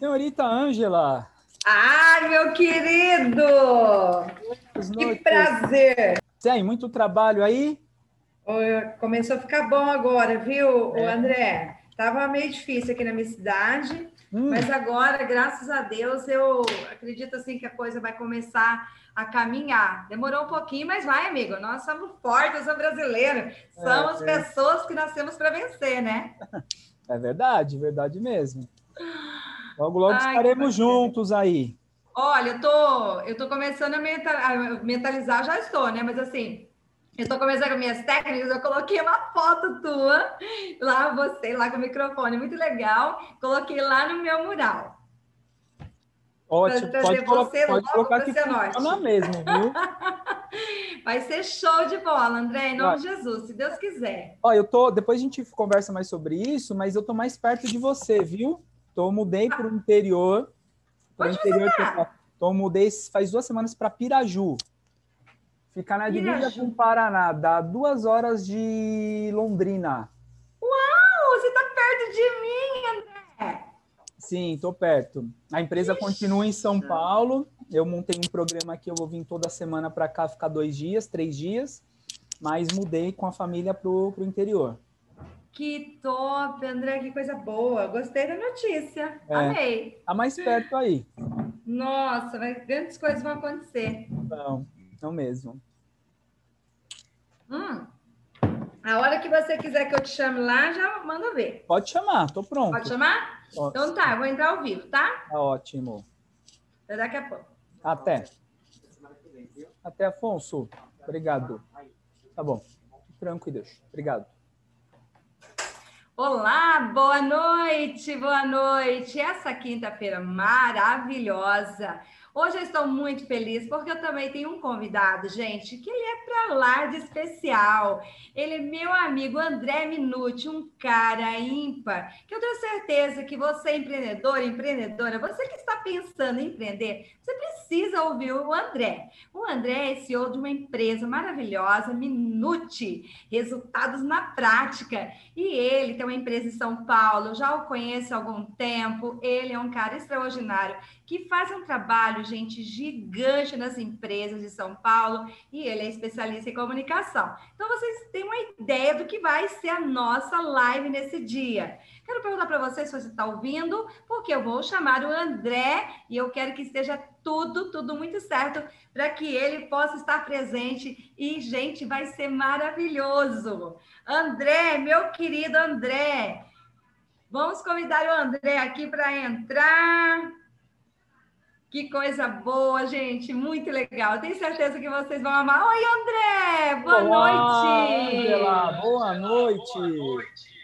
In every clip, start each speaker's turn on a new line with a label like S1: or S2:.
S1: Senhorita Ângela.
S2: Ai, meu querido! Que prazer!
S1: Tem muito trabalho aí?
S2: Começou a ficar bom agora, viu, é. André? Tava meio difícil aqui na minha cidade, hum. mas agora, graças a Deus, eu acredito assim que a coisa vai começar a caminhar. Demorou um pouquinho, mas vai, amigo. Nós somos fortes, somos brasileiros. Somos é, é. pessoas que nascemos para vencer, né?
S1: É verdade, verdade mesmo. Logo, logo Ai, estaremos juntos aí.
S2: Olha, eu tô, eu tô começando a mentalizar, já estou, né? Mas assim, eu estou começando com minhas técnicas, eu coloquei uma foto tua, lá você, lá com o microfone, muito legal. Coloquei lá no meu mural.
S1: Ótimo, pode, você pode colocar que funciona mesmo, viu?
S2: Vai ser show de bola, André, em nome de Jesus, se Deus quiser.
S1: Ó, eu tô, depois a gente conversa mais sobre isso, mas eu tô mais perto de você, viu? Tô mudei para o interior. Para interior. Tá? Tô mudei faz duas semanas para Piraju. Ficar na divisa com o Paraná, dá duas horas de Londrina.
S2: Uau, você tá perto de mim, André.
S1: Sim, tô perto. A empresa Ixi. continua em São Paulo. Eu montei um programa aqui, eu vou vir toda semana para cá ficar dois dias, três dias, mas mudei com a família pro, pro interior.
S2: Que top, André, que coisa boa. Gostei da notícia. É, Amei.
S1: Tá mais perto aí.
S2: Nossa, mas grandes coisas vão acontecer.
S1: Não, não mesmo.
S2: Hum. A hora que você quiser que eu te chame lá, já manda ver.
S1: Pode chamar, tô pronto.
S2: Pode chamar? Pode. Então tá, eu vou entrar ao vivo, tá?
S1: Tá ótimo.
S2: Até daqui a pouco.
S1: Até. Até, Afonso. Obrigado. Tá bom. Tranquilo. Obrigado.
S2: Olá, boa noite, boa noite. Essa quinta-feira maravilhosa. Hoje eu estou muito feliz porque eu também tenho um convidado, gente, que ele é para lá de especial. Ele é meu amigo André Minuti, um cara ímpar, que eu tenho certeza que você, empreendedor, empreendedora, você que está pensando em empreender, você precisa ouvir o André. O André é CEO de uma empresa maravilhosa, Minuti, resultados na prática. E ele tem uma empresa em São Paulo, já o conheço há algum tempo, ele é um cara extraordinário que faz um trabalho, gente, gigante nas empresas de São Paulo e ele é especialista em comunicação. Então, vocês têm uma ideia do que vai ser a nossa live nesse dia. Quero perguntar para vocês se você está ouvindo, porque eu vou chamar o André e eu quero que esteja tudo, tudo muito certo para que ele possa estar presente e, gente, vai ser maravilhoso. André, meu querido André, vamos convidar o André aqui para entrar. Que coisa boa, gente, muito legal. Tenho certeza que vocês vão amar. Oi, André, boa Olá, noite.
S1: Angela, boa noite. Boa noite.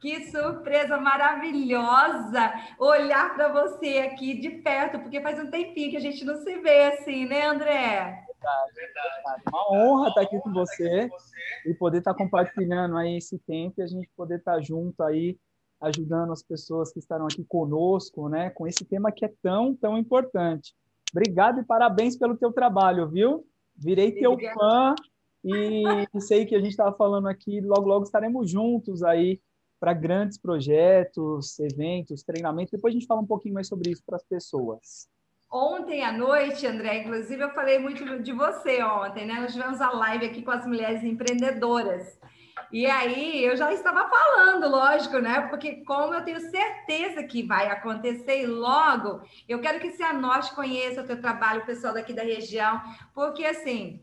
S2: Que surpresa maravilhosa olhar para você aqui de perto, porque faz um tempinho que a gente não se vê assim, né, André?
S1: Verdade, verdade. Uma honra estar aqui com você e poder estar compartilhando aí esse tempo e a gente poder estar junto aí ajudando as pessoas que estarão aqui conosco, né, com esse tema que é tão, tão importante. Obrigado e parabéns pelo teu trabalho, viu? Virei teu fã e sei que a gente estava falando aqui, logo, logo estaremos juntos aí para grandes projetos, eventos, treinamentos. Depois a gente fala um pouquinho mais sobre isso para as pessoas.
S2: Ontem à noite, André, inclusive eu falei muito de você ontem, né? Nós tivemos a live aqui com as mulheres empreendedoras. E aí eu já estava falando, lógico, né? Porque como eu tenho certeza que vai acontecer logo, eu quero que você anote, conheça o teu trabalho, o pessoal daqui da região, porque assim,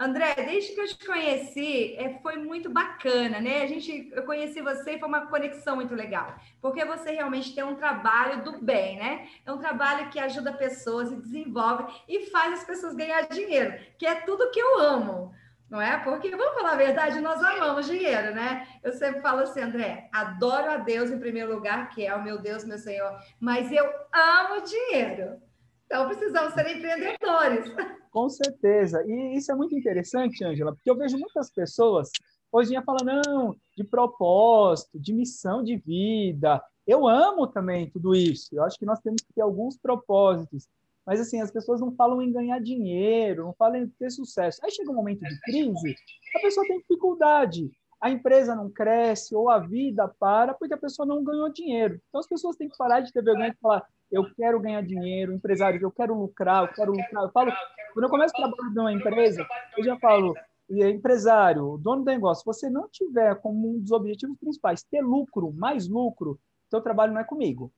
S2: André, desde que eu te conheci, é, foi muito bacana, né? A gente, eu conheci você e foi uma conexão muito legal, porque você realmente tem um trabalho do bem, né? É um trabalho que ajuda pessoas e desenvolve e faz as pessoas ganhar dinheiro, que é tudo que eu amo não é? Porque, vamos falar a verdade, nós amamos dinheiro, né? Eu sempre falo assim, André, adoro a Deus em primeiro lugar, que é o meu Deus, meu Senhor, mas eu amo dinheiro. Então, precisamos ser empreendedores.
S1: Com certeza. E isso é muito interessante, Ângela, porque eu vejo muitas pessoas hoje em dia falando, não, de propósito, de missão de vida. Eu amo também tudo isso. Eu acho que nós temos que ter alguns propósitos. Mas, assim, as pessoas não falam em ganhar dinheiro, não falam em ter sucesso. Aí chega um momento de crise, a pessoa tem dificuldade. A empresa não cresce ou a vida para porque a pessoa não ganhou dinheiro. Então, as pessoas têm que parar de ter vergonha e falar eu quero ganhar dinheiro, empresários, eu quero lucrar, eu quero lucrar. Eu falo, quando eu começo a trabalhar numa empresa, eu já falo, empresário, dono do negócio, se você não tiver como um dos objetivos principais ter lucro, mais lucro, seu trabalho não é comigo.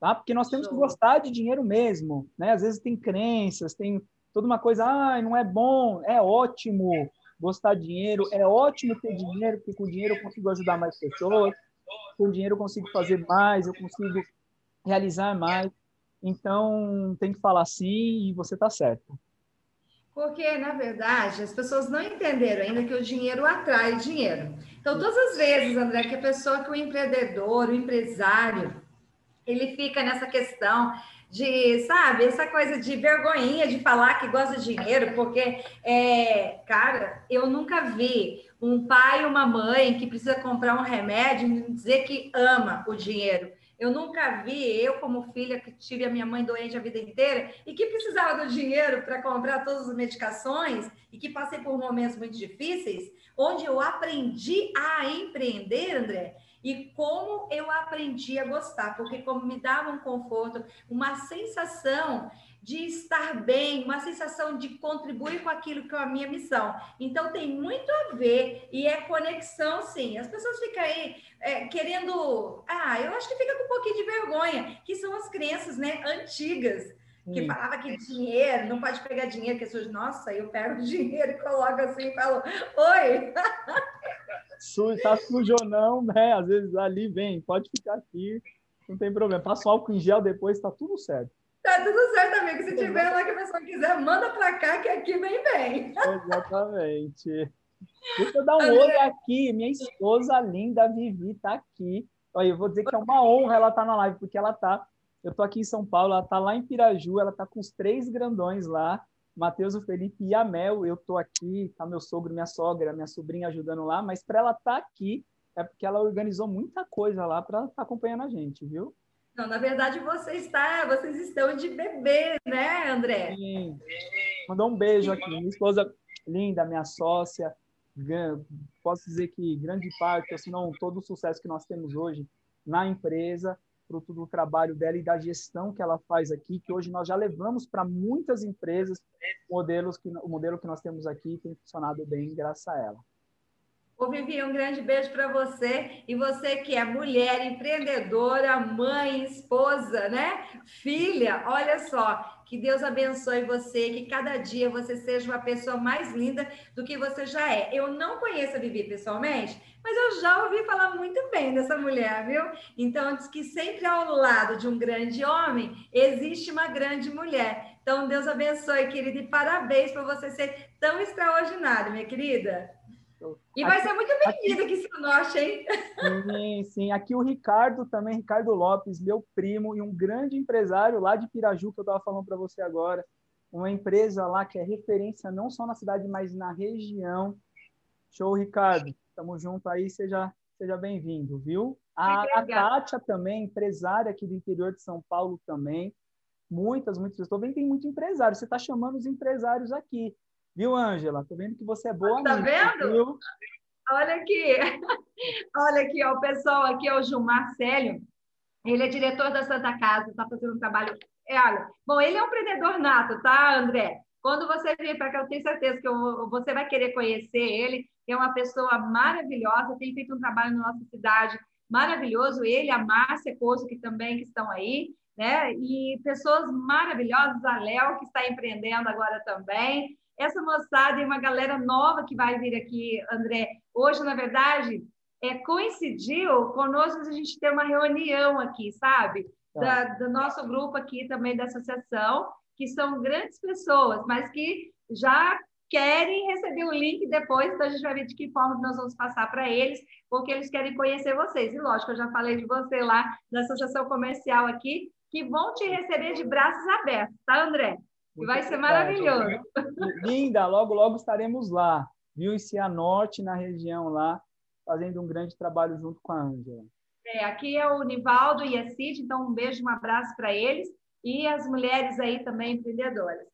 S1: Tá? Porque nós temos que gostar de dinheiro mesmo, né? Às vezes tem crenças, tem toda uma coisa, ah, não é bom, é ótimo gostar de dinheiro, é ótimo ter dinheiro, porque com dinheiro eu consigo ajudar mais pessoas, com dinheiro eu consigo fazer mais, eu consigo realizar mais. Então, tem que falar sim e você está certo.
S2: Porque, na verdade, as pessoas não entenderam ainda que o dinheiro atrai dinheiro. Então, todas as vezes, André, que a pessoa, que o empreendedor, o empresário, ele fica nessa questão de, sabe, essa coisa de vergonhinha de falar que gosta de dinheiro, porque, é, cara, eu nunca vi um pai e uma mãe que precisa comprar um remédio dizer que ama o dinheiro. Eu nunca vi, eu como filha que tive a minha mãe doente a vida inteira e que precisava do dinheiro para comprar todas as medicações e que passei por momentos muito difíceis, onde eu aprendi a empreender, André, e como eu aprendi a gostar, porque como me dava um conforto, uma sensação de estar bem, uma sensação de contribuir com aquilo que é a minha missão. Então tem muito a ver e é conexão, sim. As pessoas ficam aí é, querendo, ah, eu acho que fica com um pouquinho de vergonha, que são as crenças, né, antigas que falava que dinheiro, não pode pegar dinheiro, que as pessoas, nossa, eu pego dinheiro e coloco assim e falo, oi!
S1: Su, tá sujo ou não, né? Às vezes ali vem, pode ficar aqui, não tem problema. Passa o álcool em gel depois, tá tudo certo.
S2: Tá tudo certo, amigo. Se tiver lá que a pessoa quiser, manda para cá que aqui vem bem.
S1: Exatamente. Deixa eu dar um oi aqui. Minha esposa linda, Vivi, tá aqui. Olha, eu vou dizer que é uma honra ela estar tá na live, porque ela tá. Eu tô aqui em São Paulo, ela tá lá em Piraju, ela tá com os três grandões lá. Matheus, o Felipe e a Mel, eu tô aqui, tá meu sogro, minha sogra, minha sobrinha ajudando lá, mas para ela estar tá aqui é porque ela organizou muita coisa lá para estar tá acompanhando a gente, viu?
S2: Não, na verdade você está, vocês estão de bebê, né, André?
S1: Sim. Mandou um beijo aqui. Minha esposa linda, minha sócia. Posso dizer que grande parte, se não todo o sucesso que nós temos hoje na empresa, fruto do trabalho dela e da gestão que ela faz aqui, que hoje nós já levamos para muitas empresas modelos que o modelo que nós temos aqui tem funcionado bem graças a ela.
S2: Ô, Vivi, um grande beijo para você. E você que é mulher, empreendedora, mãe, esposa, né? Filha, olha só. Que Deus abençoe você, que cada dia você seja uma pessoa mais linda do que você já é. Eu não conheço a Vivi pessoalmente, mas eu já ouvi falar muito bem dessa mulher, viu? Então, diz que sempre ao lado de um grande homem existe uma grande mulher. Então, Deus abençoe, querida, e parabéns por você ser tão extraordinária, minha querida. E vai aqui, ser muito bem-vindo aqui, seu norte, hein?
S1: Sim, sim. Aqui o Ricardo também, Ricardo Lopes, meu primo e um grande empresário lá de Piraju, que eu estava falando para você agora. Uma empresa lá que é referência não só na cidade, mas na região. Show, Ricardo. Tamo junto aí, seja, seja bem-vindo, viu? A, a Kátia também, empresária aqui do interior de São Paulo também. Muitas, muitas. Estou vendo que tem muito empresário. Você está chamando os empresários aqui. Viu, Ângela? Tô vendo que você é boa.
S2: Tá vendo? Viu? Olha aqui. Olha aqui, ó, o pessoal aqui é o Gilmar Célio. Ele é diretor da Santa Casa, está fazendo um trabalho. É, olha, bom, ele é um empreendedor nato, tá, André? Quando você vir para cá, eu tenho certeza que eu, você vai querer conhecer ele. É uma pessoa maravilhosa, tem feito um trabalho na nossa cidade maravilhoso. Ele, a Márcia Coso, que também que estão aí, né? E pessoas maravilhosas, a Léo, que está empreendendo agora também essa moçada e uma galera nova que vai vir aqui, André. Hoje, na verdade, é, coincidiu conosco a gente ter uma reunião aqui, sabe? Tá. Da, do nosso grupo aqui também da associação, que são grandes pessoas, mas que já querem receber o link depois, então a gente vai ver de que forma nós vamos passar para eles, porque eles querem conhecer vocês. E lógico, eu já falei de você lá da associação comercial aqui, que vão te receber de braços abertos, tá, André? Muito vai ser maravilhoso.
S1: Linda, logo, logo estaremos lá, viu? Em Cianorte, na região lá, fazendo um grande trabalho junto com a Ângela.
S2: É, aqui é o Nivaldo e a Cid, então um beijo, um abraço para eles e as mulheres aí também empreendedoras.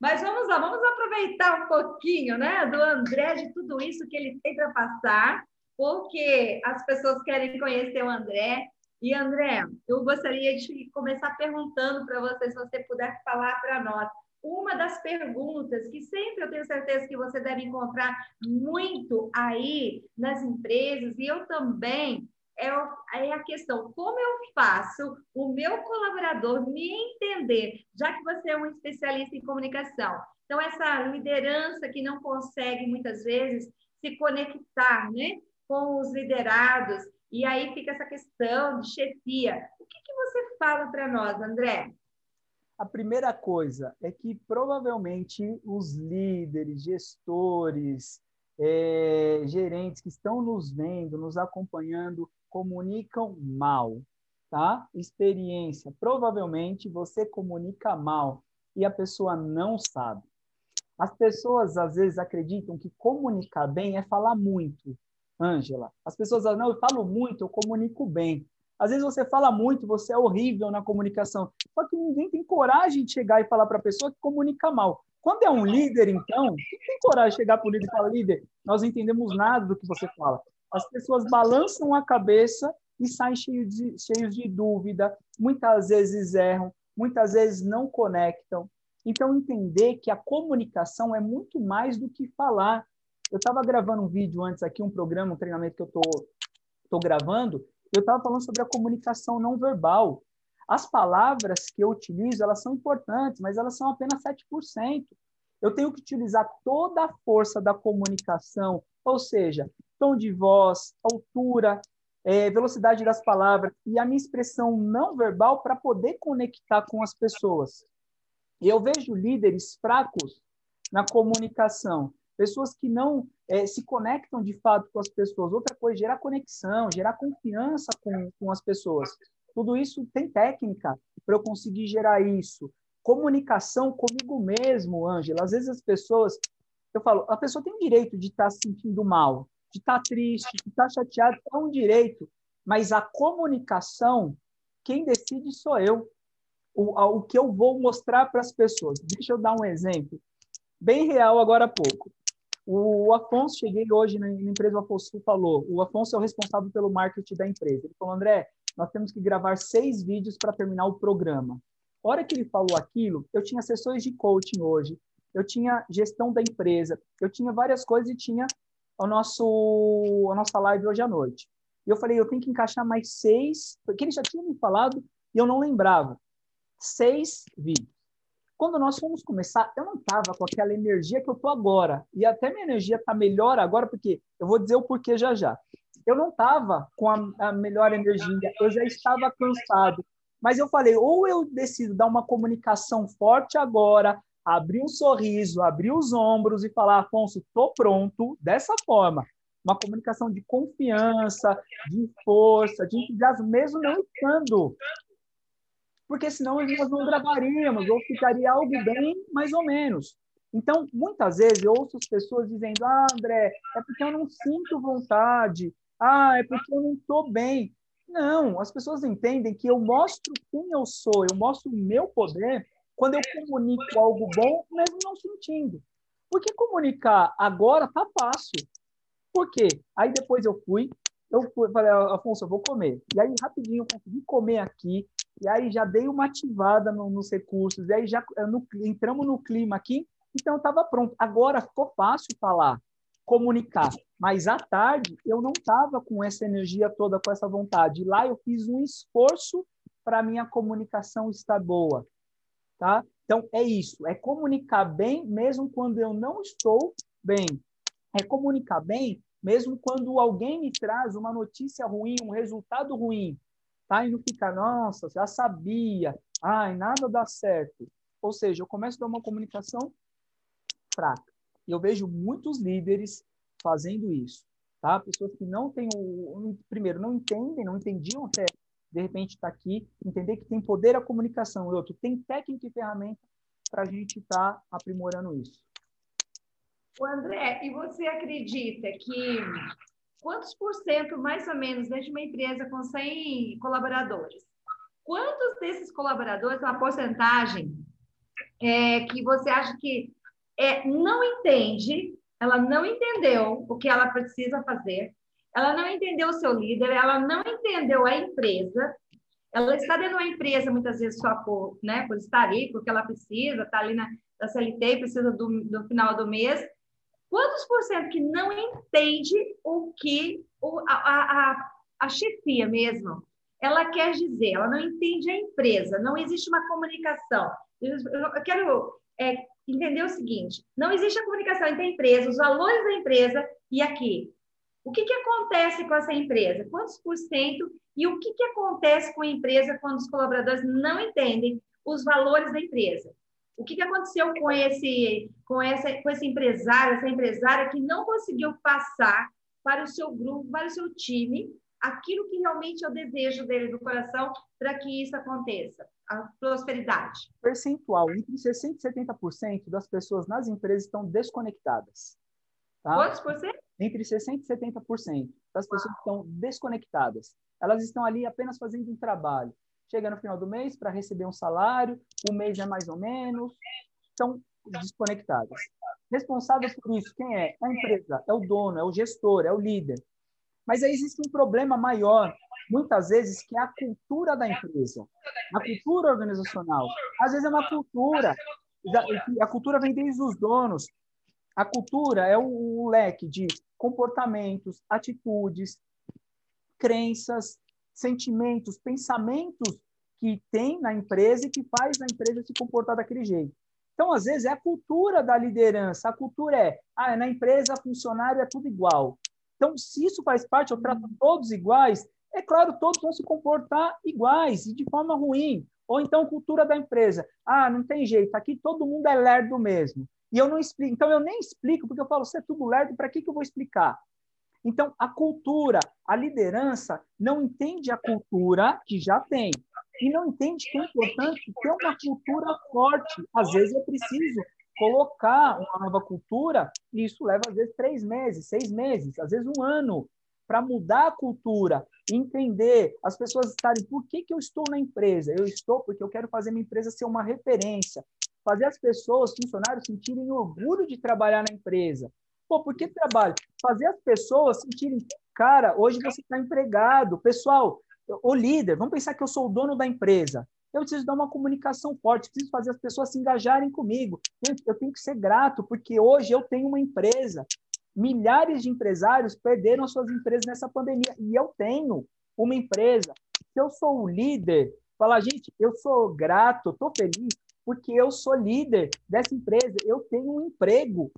S2: Mas vamos lá, vamos aproveitar um pouquinho né, do André, de tudo isso que ele tem para passar, porque as pessoas querem conhecer o André, E André, eu gostaria de começar perguntando para você, se você puder falar para nós, uma das perguntas que sempre eu tenho certeza que você deve encontrar muito aí nas empresas, e eu também, é, é a questão: como eu faço o meu colaborador me entender, já que você é um especialista em comunicação? Então, essa liderança que não consegue muitas vezes se conectar né, com os liderados, e aí fica essa questão de chefia. O que, que você fala para nós, André?
S1: A primeira coisa é que provavelmente os líderes, gestores, é, gerentes que estão nos vendo, nos acompanhando, comunicam mal, tá? Experiência. Provavelmente você comunica mal e a pessoa não sabe. As pessoas às vezes acreditam que comunicar bem é falar muito. Ângela, as pessoas falam, não, eu falo muito, eu comunico bem. Às vezes você fala muito, você é horrível na comunicação. Só que ninguém tem coragem de chegar e falar para a pessoa que comunica mal. Quando é um líder, então, quem tem coragem de chegar para o líder e falar, líder, nós não entendemos nada do que você fala. As pessoas balançam a cabeça e saem cheios de, cheios de dúvida, muitas vezes erram, muitas vezes não conectam. Então, entender que a comunicação é muito mais do que falar. Eu estava gravando um vídeo antes aqui, um programa, um treinamento que eu estou gravando, eu estava falando sobre a comunicação não verbal. As palavras que eu utilizo, elas são importantes, mas elas são apenas 7%. Eu tenho que utilizar toda a força da comunicação, ou seja, tom de voz, altura, é, velocidade das palavras e a minha expressão não verbal para poder conectar com as pessoas. Eu vejo líderes fracos na comunicação, pessoas que não é, se conectam de fato com as pessoas. Outra coisa, gerar conexão, gerar confiança com, com as pessoas. Tudo isso tem técnica para eu conseguir gerar isso. Comunicação comigo mesmo, Ângela. Às vezes as pessoas, eu falo, a pessoa tem direito de estar tá se sentindo mal, de estar tá triste, de estar tá chateado, é um direito. Mas a comunicação, quem decide sou eu. O, o que eu vou mostrar para as pessoas. Deixa eu dar um exemplo bem real agora há pouco. O Afonso, cheguei hoje na empresa, o Afonso falou, o Afonso é o responsável pelo marketing da empresa. Ele falou, André, nós temos que gravar seis vídeos para terminar o programa. A hora que ele falou aquilo, eu tinha sessões de coaching hoje, eu tinha gestão da empresa, eu tinha várias coisas e tinha o nosso, a nossa live hoje à noite. E eu falei, eu tenho que encaixar mais seis, porque ele já tinha me falado e eu não lembrava. Seis vídeos. Quando nós fomos começar, eu não estava com aquela energia que eu estou agora. E até minha energia está melhor agora, porque eu vou dizer o porquê já já. Eu não estava com a, a melhor energia, eu já estava cansado. Mas eu falei, ou eu decido dar uma comunicação forte agora, abrir um sorriso, abrir os ombros e falar, Afonso, estou pronto, dessa forma. Uma comunicação de confiança, de força, de entusiasmo, mesmo não estando porque senão nós não gravaríamos, ou ficaria algo bem mais ou menos. Então, muitas vezes eu ouço as pessoas dizendo: Ah, André, é porque eu não sinto vontade, ah, é porque eu não estou bem. Não, as pessoas entendem que eu mostro quem eu sou, eu mostro o meu poder quando eu comunico algo bom, mesmo não sentindo. Porque comunicar agora tá fácil. Por quê? Aí depois eu fui, eu falei, Afonso, eu vou comer. E aí, rapidinho, eu consegui comer aqui, e aí já dei uma ativada no, nos recursos, e aí já eh, no, entramos no clima aqui, então estava pronto. Agora ficou fácil falar, comunicar, mas à tarde eu não estava com essa energia toda, com essa vontade. Lá eu fiz um esforço para minha comunicação estar boa, tá? Então é isso, é comunicar bem mesmo quando eu não estou bem. É comunicar bem mesmo quando alguém me traz uma notícia ruim, um resultado ruim tá? E não fica, nossa, já sabia, ai, nada dá certo. Ou seja, eu começo a dar uma comunicação fraca. E eu vejo muitos líderes fazendo isso, tá? Pessoas que não têm o primeiro não entendem, não entendiam até de repente tá aqui, entender que tem poder a comunicação, e outro tem técnica e ferramenta para a gente estar tá aprimorando isso.
S2: O André, e você acredita que quantos por cento, mais ou menos, dentro de uma empresa com 100 colaboradores, quantos desses colaboradores, uma porcentagem é, que você acha que é, não entende, ela não entendeu o que ela precisa fazer, ela não entendeu o seu líder, ela não entendeu a empresa, ela está dentro da empresa muitas vezes só por, né, por estar ali, porque ela precisa, está ali na, na CLT, precisa do, do final do mês. Quantos por cento que não entende o que o, a, a, a chefia mesmo, ela quer dizer, ela não entende a empresa, não existe uma comunicação. Eu quero é, entender o seguinte: não existe a comunicação entre a empresa, os valores da empresa e aqui. O que, que acontece com essa empresa? Quantos por cento? E o que, que acontece com a empresa quando os colaboradores não entendem os valores da empresa? O que, que aconteceu com esse, com, essa, com esse empresário, essa empresária que não conseguiu passar para o seu grupo, para o seu time, aquilo que realmente é o desejo dele do coração para que isso aconteça, a prosperidade.
S1: Percentual, entre 60% e 70% das pessoas nas empresas estão desconectadas.
S2: Tá? Quantos por cento?
S1: Entre 60% e 70% das pessoas Uau. estão desconectadas. Elas estão ali apenas fazendo um trabalho. Chega no final do mês para receber um salário, o mês é mais ou menos, estão desconectadas. Responsável por isso, quem é? A empresa, é o dono, é o gestor, é o líder. Mas aí existe um problema maior, muitas vezes, que é a cultura da empresa, a cultura organizacional. Às vezes é uma cultura, a cultura vem desde os donos. A cultura é um leque de comportamentos, atitudes, crenças, sentimentos, pensamentos que tem na empresa e que faz a empresa se comportar daquele jeito. Então, às vezes, é a cultura da liderança. A cultura é, ah, na empresa, funcionário é tudo igual. Então, se isso faz parte, eu trato todos iguais, é claro, todos vão se comportar iguais e de forma ruim. Ou então, cultura da empresa. Ah, não tem jeito, aqui todo mundo é lerdo mesmo. E eu não explico. Então, eu nem explico, porque eu falo, você é tudo lerdo, para que, que eu vou explicar? Então, a cultura, a liderança, não entende a cultura que já tem. E não entende que é importante ter uma cultura forte. Às vezes é preciso colocar uma nova cultura, e isso leva, às vezes, três meses, seis meses, às vezes um ano, para mudar a cultura, entender, as pessoas estarem, por que, que eu estou na empresa? Eu estou porque eu quero fazer minha empresa ser uma referência, fazer as pessoas, funcionários, sentirem orgulho de trabalhar na empresa. Pô, por que trabalho? Fazer as pessoas sentirem, cara, hoje você está empregado. Pessoal, o líder, vamos pensar que eu sou o dono da empresa eu preciso dar uma comunicação forte, preciso fazer as pessoas se engajarem comigo. Eu tenho que ser grato, porque hoje eu tenho uma empresa. Milhares de empresários perderam suas empresas nessa pandemia, e eu tenho uma empresa. Se eu sou o líder, falar, gente, eu sou grato, estou feliz, porque eu sou líder dessa empresa, eu tenho um emprego,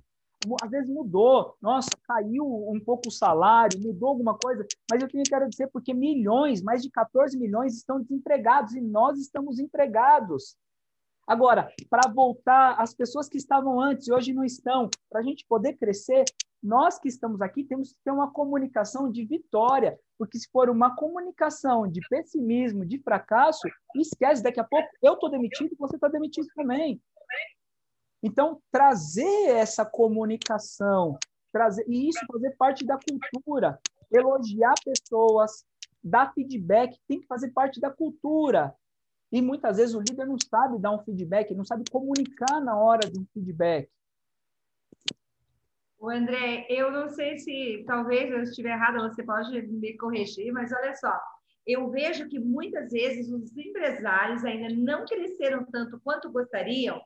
S1: às vezes mudou, nossa, caiu um pouco o salário, mudou alguma coisa, mas eu tenho que agradecer porque milhões, mais de 14 milhões estão desempregados e nós estamos empregados. Agora, para voltar, as pessoas que estavam antes e hoje não estão, para a gente poder crescer, nós que estamos aqui temos que ter uma comunicação de vitória, porque se for uma comunicação de pessimismo, de fracasso, esquece, daqui a pouco eu estou demitido, você está demitido também. Então, trazer essa comunicação, trazer e isso fazer parte da cultura, elogiar pessoas, dar feedback, tem que fazer parte da cultura. E muitas vezes o líder não sabe dar um feedback, não sabe comunicar na hora de um feedback.
S2: O André, eu não sei se talvez eu estiver errada, você pode me corrigir, mas olha só, eu vejo que muitas vezes os empresários ainda não cresceram tanto quanto gostariam,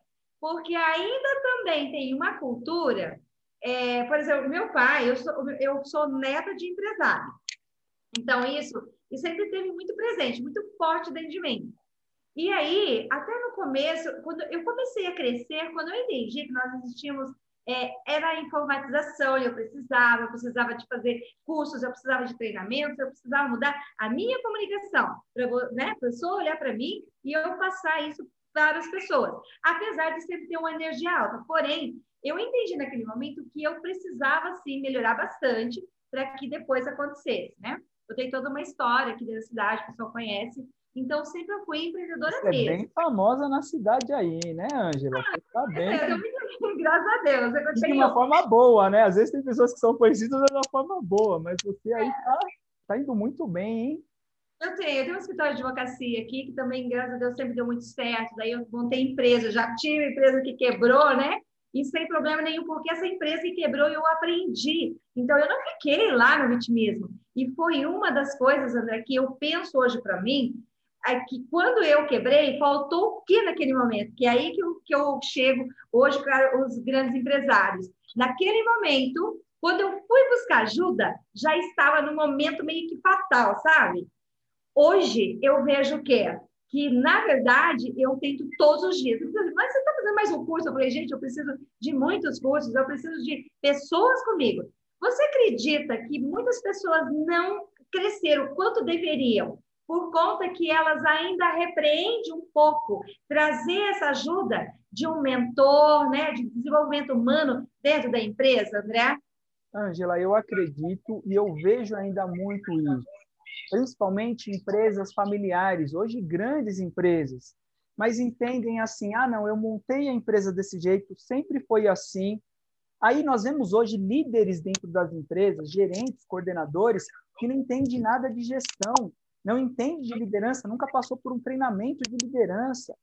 S2: porque ainda também tem uma cultura. É, por exemplo, meu pai, eu sou, eu sou neta de empresário. Então, isso, isso sempre teve muito presente, muito forte dentro de mim. E aí, até no começo, quando eu comecei a crescer, quando eu entendi que nós existíamos, é, era a informatização, eu precisava, eu precisava de fazer cursos, eu precisava de treinamentos, eu precisava mudar a minha comunicação, para né, a pessoa olhar para mim e eu passar isso várias pessoas, apesar de sempre ter uma energia alta. Porém, eu entendi naquele momento que eu precisava sim melhorar bastante para que depois acontecesse, né? Eu tenho toda uma história aqui da cidade, o pessoal conhece. Então, sempre eu fui empreendedora Você
S1: mesmo. É bem famosa na cidade aí, né, Ângela? Você tá bem.
S2: É, eu me... graças a Deus. Eu
S1: tenho... De uma forma boa, né? Às vezes tem pessoas que são conhecidas de uma forma boa, mas você aí tá, tá indo muito bem, hein?
S2: Eu tenho, eu tenho um escritório de advocacia aqui, que também, graças a Deus, sempre deu muito certo. Daí eu montei empresa, já tive empresa que quebrou, né? e sem problema nenhum, porque essa empresa que quebrou eu aprendi. Então, eu não fiquei lá no vitimismo. E foi uma das coisas, André, que eu penso hoje para mim, é que quando eu quebrei, faltou o que naquele momento? Que é aí que eu, que eu chego hoje para os grandes empresários. Naquele momento, quando eu fui buscar ajuda, já estava no momento meio que fatal, sabe? Hoje eu vejo o quê? Que, na verdade, eu tento todos os dias. Mas você está fazendo mais um curso? Eu falei, gente, eu preciso de muitos cursos, eu preciso de pessoas comigo. Você acredita que muitas pessoas não cresceram quanto deveriam, por conta que elas ainda repreendem um pouco trazer essa ajuda de um mentor, né, de desenvolvimento humano dentro da empresa, André?
S1: Ângela, eu acredito e eu vejo ainda muito isso, principalmente empresas familiares, hoje grandes empresas, mas entendem assim: ah, não, eu montei a empresa desse jeito, sempre foi assim. Aí nós vemos hoje líderes dentro das empresas, gerentes, coordenadores, que não entendem nada de gestão, não entende de liderança, nunca passou por um treinamento de liderança.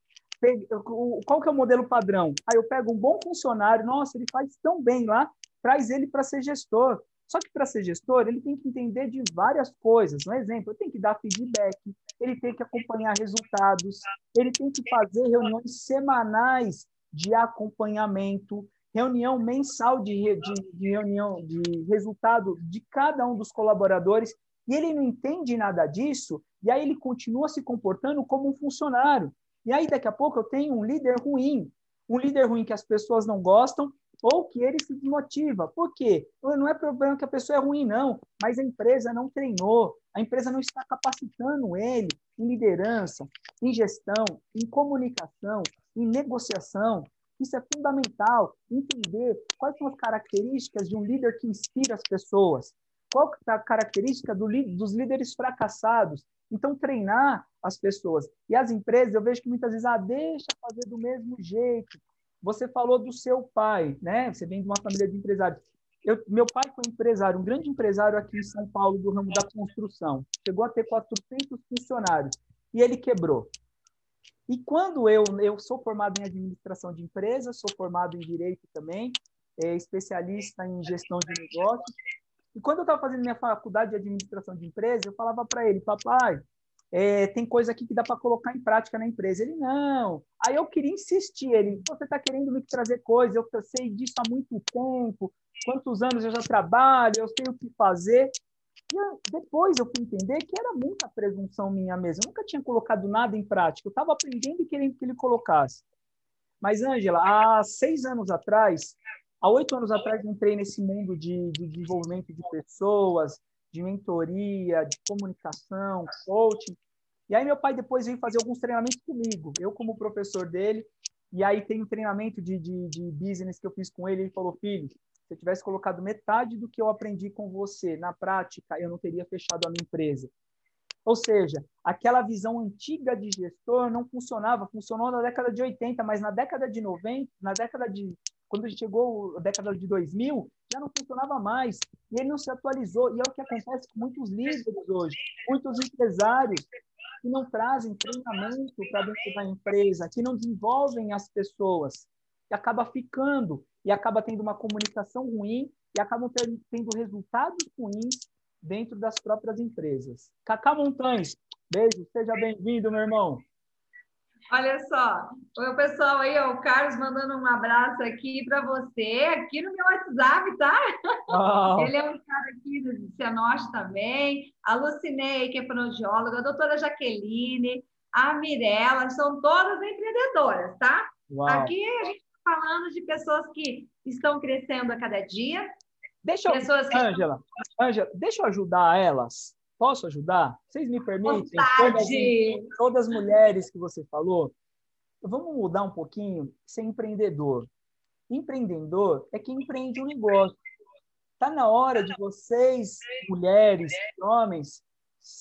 S1: Qual que é o modelo padrão? Aí eu pego um bom funcionário, nossa, ele faz tão bem lá, traz ele para ser gestor. Só que para ser gestor, ele tem que entender de várias coisas. Um exemplo, ele tem que dar feedback, ele tem que acompanhar resultados, ele tem que fazer reuniões semanais de acompanhamento, reunião mensal de, de, de reunião de resultado de cada um dos colaboradores, e ele não entende nada disso, e aí ele continua se comportando como um funcionário. E aí, daqui a pouco, eu tenho um líder ruim, um líder ruim que as pessoas não gostam, ou que ele se desmotiva. Por quê? Não é problema que a pessoa é ruim, não, mas a empresa não treinou, a empresa não está capacitando ele em liderança, em gestão, em comunicação, em negociação. Isso é fundamental, entender quais são as características de um líder que inspira as pessoas, qual é a característica do, dos líderes fracassados. Então, treinar as pessoas. E as empresas, eu vejo que muitas vezes, ah, deixa fazer do mesmo jeito, você falou do seu pai, né? Você vem de uma família de empresários. Eu, meu pai foi empresário, um grande empresário aqui em São Paulo do ramo da construção. Chegou a ter 400 funcionários e ele quebrou. E quando eu eu sou formado em administração de empresas, sou formado em direito também, é especialista em gestão de negócios. E quando eu estava fazendo minha faculdade de administração de empresas, eu falava para ele, papai, é, tem coisa aqui que dá para colocar em prática na empresa. Ele, não. Aí eu queria insistir, ele, você está querendo me trazer coisa, eu sei disso há muito tempo, quantos anos eu já trabalho, eu sei o que fazer. E eu, depois eu fui entender que era muita presunção minha mesmo. Eu nunca tinha colocado nada em prática, eu estava aprendendo e querendo que ele colocasse. Mas, Ângela, há seis anos atrás, há oito anos atrás, entrei nesse mundo de, de desenvolvimento de pessoas, de mentoria, de comunicação, coaching. E aí meu pai depois veio fazer alguns treinamentos comigo, eu como professor dele. E aí tem um treinamento de, de, de business que eu fiz com ele. Ele falou, filho, se eu tivesse colocado metade do que eu aprendi com você na prática, eu não teria fechado a minha empresa. Ou seja, aquela visão antiga de gestor não funcionava, funcionou na década de 80, mas na década de 90, na década de quando chegou a década de 2000, já não funcionava mais. E ele não se atualizou. E é o que acontece com muitos líderes hoje, muitos empresários que não trazem treinamento para dentro da empresa, que não desenvolvem as pessoas, que acaba ficando e acaba tendo uma comunicação ruim e acabam tendo resultados ruins dentro das próprias empresas. Cacá Montanhs, beijo, seja bem-vindo, meu irmão.
S2: Olha só, o pessoal aí, ó, o Carlos mandando um abraço aqui para você, aqui no meu WhatsApp, tá? Oh. Ele é um cara aqui do Cianorte também, a Lucinei, que é fonoaudióloga, a doutora Jaqueline, a Mirella, são todas empreendedoras, tá? Uau. Aqui a gente está falando de pessoas que estão crescendo a cada dia.
S1: Deixa eu, pessoas que... Angela, Angela, deixa eu ajudar elas Posso ajudar? Vocês me permitem? Todas, todas, as mulheres que você falou. Vamos mudar um pouquinho, ser empreendedor. Empreendedor é quem empreende um negócio. Está na hora de vocês, mulheres, homens,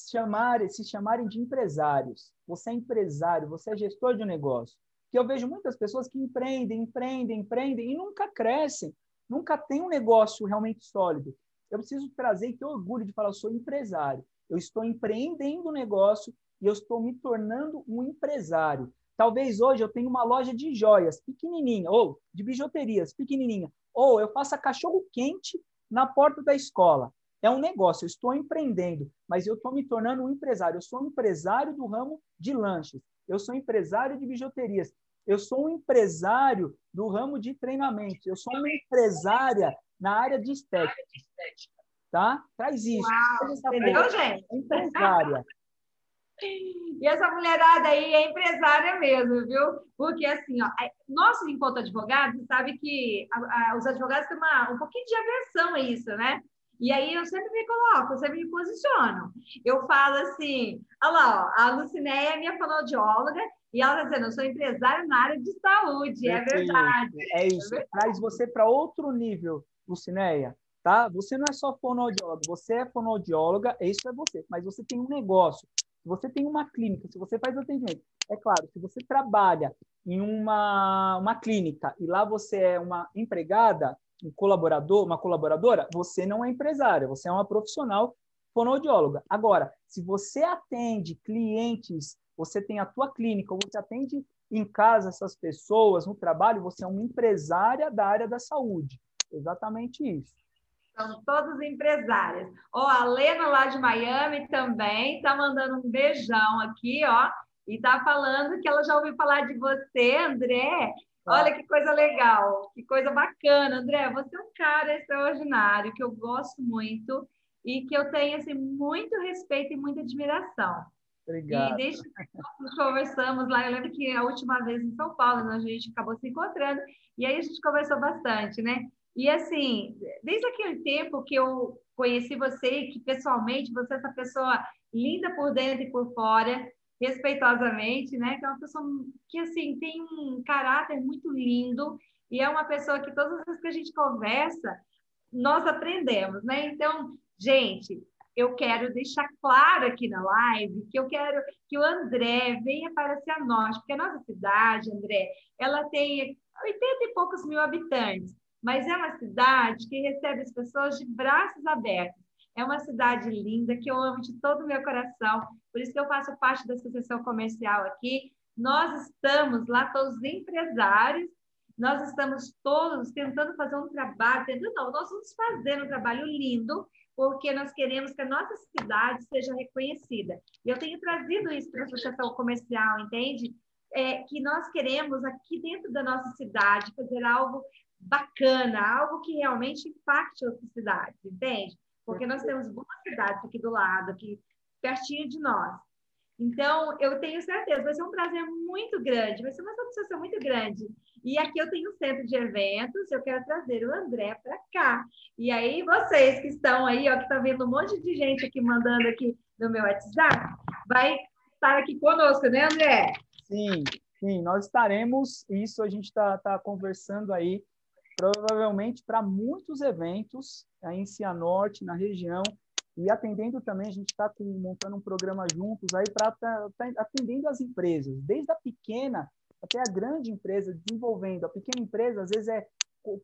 S1: chamarem, se chamarem de empresários. Você é empresário, você é gestor de um negócio. Que eu vejo muitas pessoas que empreendem, empreendem, empreendem e nunca crescem, nunca tem um negócio realmente sólido. Eu preciso trazer e ter orgulho de falar, eu sou empresário. Eu estou empreendendo um negócio e eu estou me tornando um empresário. Talvez hoje eu tenha uma loja de joias pequenininha, ou de bijuterias pequenininha, ou eu faça cachorro quente na porta da escola. É um negócio, eu estou empreendendo, mas eu estou me tornando um empresário. Eu sou um empresário do ramo de lanches, eu sou empresário de bijuterias, eu sou um empresário do ramo de treinamento, eu sou uma empresária na área de estética. Tá? Traz isso.
S2: Uau, entendeu, gente?
S1: Empresária.
S2: E essa mulherada aí é empresária mesmo, viu? Porque assim, ó, é, nós, enquanto advogados, sabe que a, a, os advogados têm uma, um pouquinho de aversão a isso, né? E aí eu sempre me coloco, eu sempre me posiciono. Eu falo assim, olha lá, ó, a Lucinéia é minha fonoaudióloga e ela está dizendo, eu sou empresária na área de saúde, é verdade.
S1: É isso, é traz você para outro nível, Lucinéia, tá? Você não é só fonoaudióloga, você é fonoaudióloga, isso é você, mas você tem um negócio, você tem uma clínica, se você faz atendimento, é claro, se você trabalha em uma, uma clínica e lá você é uma empregada, um colaborador, uma colaboradora, você não é empresária, você é uma profissional fonoaudióloga. Agora, se você atende clientes, você tem a tua clínica, você atende em casa essas pessoas, no trabalho, você é uma empresária da área da saúde. Exatamente isso.
S2: São todos empresários. Ó, a Lena lá de Miami também está mandando um beijão aqui, ó, e está falando que ela já ouviu falar de você, André. Olha que coisa legal, que coisa bacana, André. Você é um cara extraordinário que eu gosto muito e que eu tenho assim muito respeito e muita admiração.
S1: Obrigado.
S2: E desde que nós conversamos lá, eu lembro que a última vez em São Paulo, a gente acabou se encontrando, e aí a gente conversou bastante, né? E assim, desde aquele tempo que eu conheci você, que pessoalmente você é essa pessoa linda por dentro e por fora, respeitosamente, né? Que é uma pessoa que assim tem um caráter muito lindo e é uma pessoa que todas as vezes que a gente conversa, nós aprendemos, né? Então, gente, eu quero deixar claro aqui na live que eu quero que o André venha para Cianorte, porque a nossa cidade, André, ela tem 80 e poucos mil habitantes mas é uma cidade que recebe as pessoas de braços abertos. É uma cidade linda que eu amo de todo o meu coração, por isso que eu faço parte da associação comercial aqui. Nós estamos lá, todos empresários, nós estamos todos tentando fazer um trabalho, tentando não, nós vamos fazer um trabalho lindo, porque nós queremos que a nossa cidade seja reconhecida. E eu tenho trazido isso para a associação comercial, entende? É, que nós queremos aqui dentro da nossa cidade fazer algo bacana, algo que realmente impacte outras cidades, entende? Porque nós temos boas cidades aqui do lado, aqui pertinho de nós. Então, eu tenho certeza, vai ser um prazer muito grande, vai ser uma satisfação muito grande. E aqui eu tenho um centro de eventos, eu quero trazer o André para cá. E aí, vocês que estão aí, ó, que estão tá vendo um monte de gente aqui mandando aqui no meu WhatsApp, vai estar aqui conosco, né, André?
S1: Sim, sim, nós estaremos, isso a gente está tá conversando aí provavelmente para muitos eventos aí em Cianorte, na região, e atendendo também, a gente está montando um programa juntos aí para tá, tá atendendo as empresas, desde a pequena até a grande empresa, desenvolvendo. A pequena empresa, às vezes, é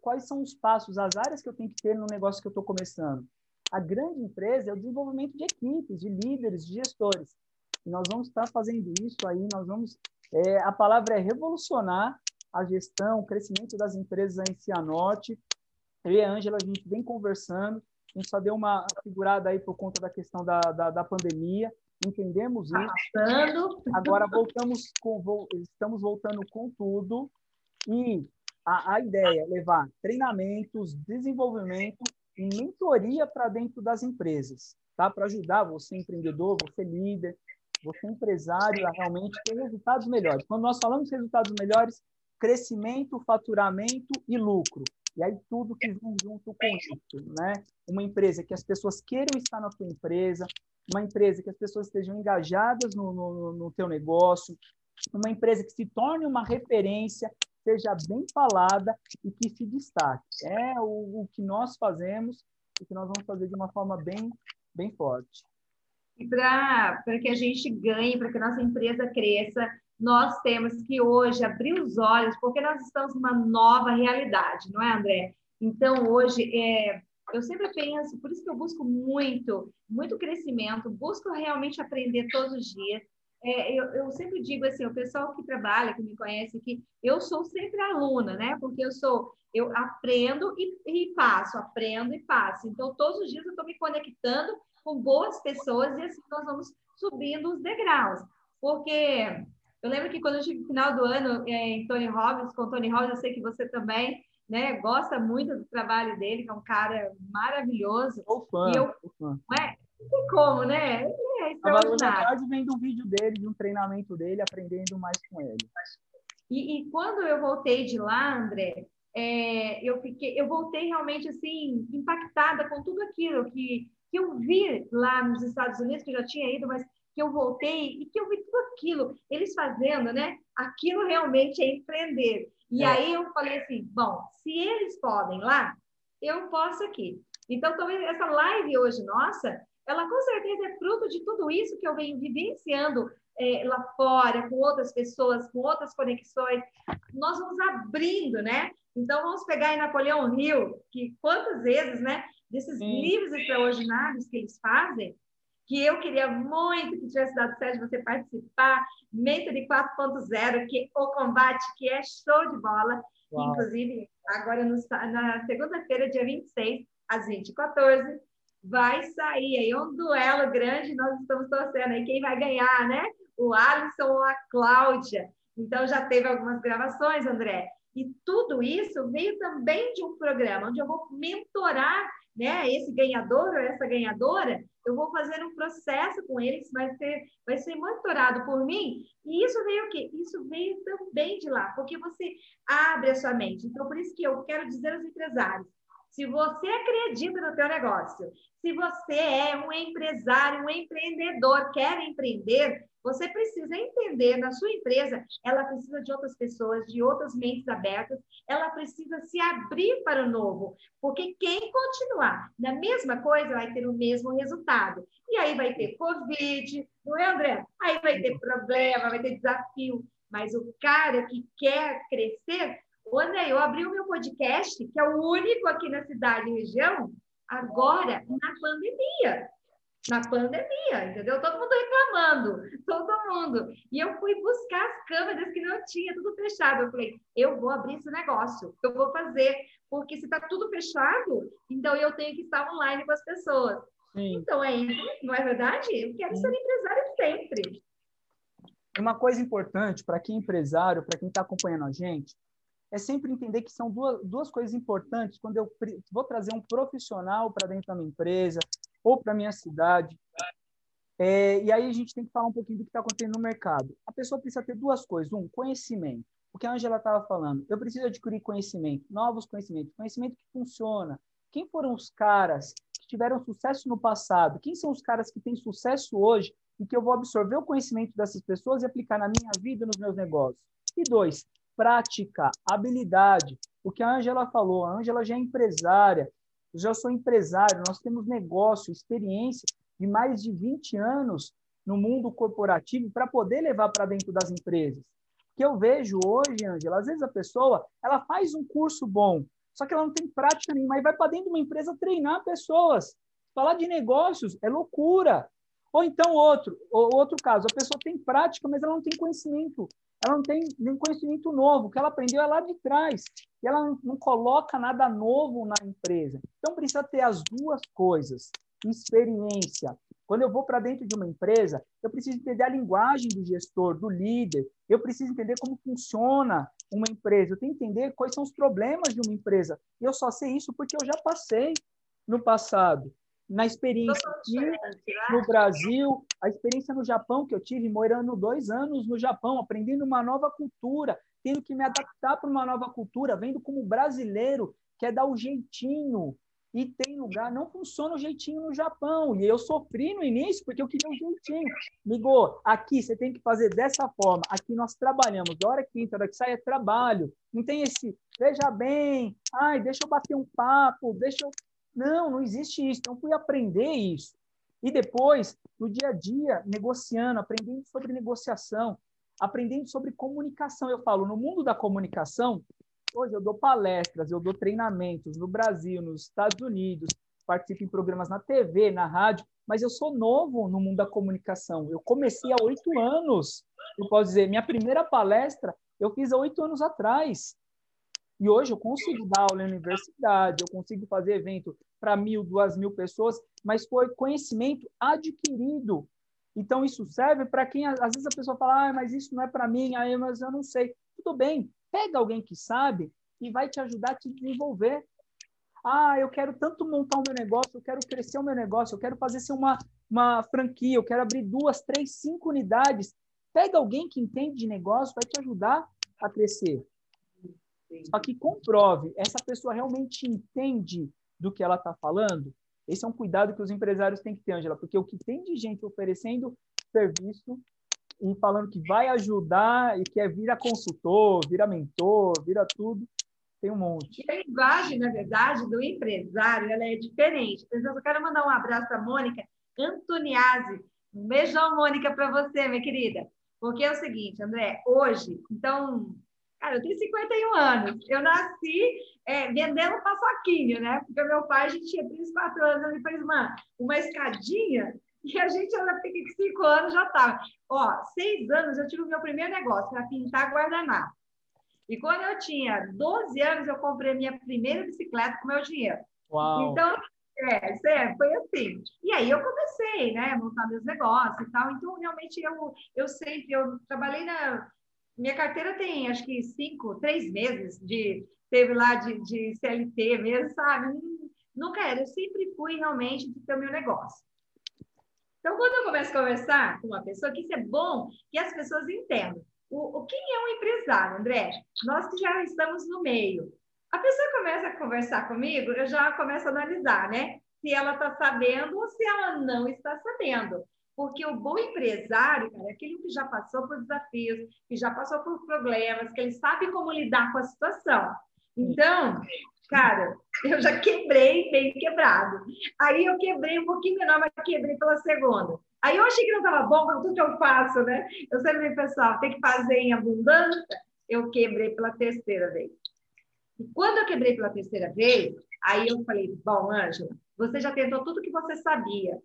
S1: quais são os passos, as áreas que eu tenho que ter no negócio que eu estou começando. A grande empresa é o desenvolvimento de equipes, de líderes, de gestores. E nós vamos estar fazendo isso aí, nós vamos... É, a palavra é revolucionar a gestão, o crescimento das empresas em Cianorte. Eu e a Ângela, a gente vem conversando, a gente só deu uma figurada aí por conta da questão da, da, da pandemia, entendemos isso.
S2: Passando.
S1: Agora voltamos com, estamos voltando com tudo e a, a ideia é levar treinamentos, desenvolvimento e mentoria para dentro das empresas, tá? Para ajudar você empreendedor, você líder, você empresário a realmente ter resultados melhores. Quando nós falamos resultados melhores, crescimento, faturamento e lucro. E aí tudo que vem junto com isso, né? Uma empresa que as pessoas queiram estar na tua empresa, uma empresa que as pessoas estejam engajadas no, no, no teu negócio, uma empresa que se torne uma referência, seja bem falada e que se destaque. É o, o que nós fazemos e que nós vamos fazer de uma forma bem, bem forte.
S2: E para que a gente ganhe, para que a nossa empresa cresça, nós temos que hoje abrir os olhos, porque nós estamos numa nova realidade, não é, André? Então, hoje, é, eu sempre penso, por isso que eu busco muito, muito crescimento, busco realmente aprender todos os dias, é, eu, eu, sempre digo assim, o pessoal que trabalha, que me conhece aqui, eu sou sempre aluna, né? Porque eu sou, eu aprendo e, e passo, aprendo e passo. Então, todos os dias eu estou me conectando com boas pessoas e assim nós vamos subindo os degraus. Porque eu lembro que quando eu tive no final do ano é, em Tony Robbins, com Tony Robbins, eu sei que você também né, gosta muito do trabalho dele, que é um cara maravilhoso.
S1: Sou fã,
S2: e eu,
S1: fã.
S2: Não, é? não tem como, né? Ele é extraordinário.
S1: A tarde vendo um vídeo dele, de um treinamento dele, aprendendo mais com ele.
S2: E, e quando eu voltei de lá, André, é, eu fiquei, eu voltei realmente assim impactada com tudo aquilo que, que eu vi lá nos Estados Unidos, que eu já tinha ido, mas que eu voltei e que eu vi tudo aquilo, eles fazendo, né? Aquilo realmente é empreender. E é. aí eu falei assim, bom, se eles podem lá, eu posso aqui. Então, talvez essa live hoje nossa, ela com certeza é fruto de tudo isso que eu venho vivenciando é, lá fora, com outras pessoas, com outras conexões. Nós vamos abrindo, né? Então, vamos pegar em Napoleão Hill, que quantas vezes, né? Desses Sim. livros extraordinários que eles fazem, que eu queria muito que tivesse dado certo de você participar, Mentoring 4.0, que o combate, que é show de bola, inclusive agora no, na segunda-feira, dia 26, às 20h14, vai sair aí um duelo grande, nós estamos torcendo aí quem vai ganhar, né? O Alisson ou a Cláudia. Então já teve algumas gravações, André. E tudo isso veio também de um programa onde eu vou mentorar né, esse ganhador ou essa ganhadora, eu vou fazer um processo com eles, vai ser, vai ser monitorado por mim. E isso veio o quê? Isso veio também de lá, porque você abre a sua mente. Então, por isso que eu quero dizer aos empresários, se você acredita no teu negócio, se você é um empresário, um empreendedor, quer empreender, você precisa entender na sua empresa, ela precisa de outras pessoas, de outras mentes abertas, ela precisa se abrir para o novo, porque quem continuar na mesma coisa vai ter o mesmo resultado. E aí vai ter Covid, não é, André? Aí vai ter problema, vai ter desafio. Mas o cara que quer crescer, André, eu abri o meu podcast, que é o único aqui na cidade e região, agora na pandemia na pandemia, entendeu? Todo mundo reclamando, todo mundo. E eu fui buscar as câmeras que não tinha, tudo fechado. Eu falei, eu vou abrir esse negócio, eu vou fazer, porque se está tudo fechado, então eu tenho que estar online com as pessoas. Sim. Então é isso, não é verdade? Eu quero Sim. ser empresário sempre.
S1: Uma coisa importante para quem é empresário, para quem está acompanhando a gente, é sempre entender que são duas, duas coisas importantes quando eu vou trazer um profissional para dentro da minha empresa, ou para minha cidade. É, e aí a gente tem que falar um pouquinho do que está acontecendo no mercado. A pessoa precisa ter duas coisas. Um, conhecimento. O que a Angela estava falando. Eu preciso adquirir conhecimento, novos conhecimentos, conhecimento que funciona. Quem foram os caras que tiveram sucesso no passado? Quem são os caras que têm sucesso hoje e que eu vou absorver o conhecimento dessas pessoas e aplicar na minha vida nos meus negócios? E dois, prática, habilidade. O que a Angela falou, a Angela já é empresária, eu já sou empresário, nós temos negócio, experiência de mais de 20 anos no mundo corporativo para poder levar para dentro das empresas. Que eu vejo hoje, Angela, às vezes a pessoa, ela faz um curso bom, só que ela não tem prática nenhuma e vai para dentro de uma empresa treinar pessoas. Falar de negócios é loucura. Ou então outro, outro caso, a pessoa tem prática, mas ela não tem conhecimento ela não tem nenhum conhecimento novo, o que ela aprendeu é lá de trás, ela não coloca nada novo na empresa. Então, precisa ter as duas coisas, experiência. Quando eu vou para dentro de uma empresa, eu preciso entender a linguagem do gestor, do líder, eu preciso entender como funciona uma empresa, eu tenho que entender quais são os problemas de uma empresa. E eu só sei isso porque eu já passei no passado na experiência aqui no Brasil, a experiência no Japão que eu tive, morando dois anos no Japão, aprendendo uma nova cultura, tendo que me adaptar para uma nova cultura, vendo como brasileiro quer dar o jeitinho e tem lugar, não funciona o jeitinho no Japão. E eu sofri no início porque eu queria o jeitinho. Ligou, aqui você tem que fazer dessa forma. Aqui nós trabalhamos. Da hora que entra, da hora que sai é trabalho. Não tem esse, veja bem, ai, deixa eu bater um papo, deixa eu não, não existe isso. Então, fui aprender isso. E depois, no dia a dia, negociando, aprendendo sobre negociação, aprendendo sobre comunicação. Eu falo, no mundo da comunicação, hoje eu dou palestras, eu dou treinamentos no Brasil, nos Estados Unidos, participo em programas na TV, na rádio, mas eu sou novo no mundo da comunicação. Eu comecei há oito anos. Eu posso dizer, minha primeira palestra eu fiz há oito anos atrás. E hoje eu consigo dar aula na universidade, eu consigo fazer evento para mil, duas mil pessoas, mas foi conhecimento adquirido. Então, isso serve para quem, às vezes, a pessoa fala, ah, mas isso não é para mim, aí, mas eu não sei. Tudo bem, pega alguém que sabe e vai te ajudar a te desenvolver. Ah, eu quero tanto montar o meu negócio, eu quero crescer o meu negócio, eu quero fazer ser uma, uma franquia, eu quero abrir duas, três, cinco unidades. Pega alguém que entende de negócio, vai te ajudar a crescer. Só que comprove, essa pessoa realmente entende do que ela está falando? Esse é um cuidado que os empresários têm que ter, Angela, porque o que tem de gente oferecendo serviço e falando que vai ajudar e quer vir consultor, vira mentor, vira tudo, tem um monte.
S2: E a linguagem, na verdade, do empresário, ela é diferente. Eu quero mandar um abraço para a Mônica Antoniazzi. Um beijão, Mônica, para você, minha querida. Porque é o seguinte, André, hoje, então, cara, eu tenho 51 anos. Eu nasci é, vendendo paçoquinha, né? Porque meu pai, a gente tinha 3, 4 anos, ele fez uma, uma escadinha e a gente, ela fica com 5 anos, já estava. Ó, 6 anos eu tive o meu primeiro negócio, para pintar guardanapo. E quando eu tinha 12 anos, eu comprei minha primeira bicicleta com meu dinheiro.
S1: Uau.
S2: Então, é, é, foi assim. E aí eu comecei, né, a montar meus negócios e tal. Então, realmente, eu, eu sempre, eu trabalhei na... Minha carteira tem, acho que, cinco, três meses de... Teve lá de, de CLT mesmo, sabe? Nunca era. Eu sempre fui, realmente, de ter o meu negócio. Então, quando eu começo a conversar com uma pessoa, que isso é bom que as pessoas entendam. O, o, quem é um empresário, André? Nós que já estamos no meio. A pessoa começa a conversar comigo, eu já começo a analisar, né? Se ela está sabendo ou se ela não está sabendo. Porque o bom empresário, cara, é aquele que já passou por desafios, que já passou por problemas, que ele sabe como lidar com a situação. Então, cara, eu já quebrei bem quebrado. Aí eu quebrei um pouquinho menor, mas quebrei pela segunda. Aí eu achei que não estava bom com tudo que eu faço, né? Eu sempre pessoal, tem que fazer em abundância. Eu quebrei pela terceira vez. E quando eu quebrei pela terceira vez, aí eu falei, bom, Ângela, você já tentou tudo que você sabia.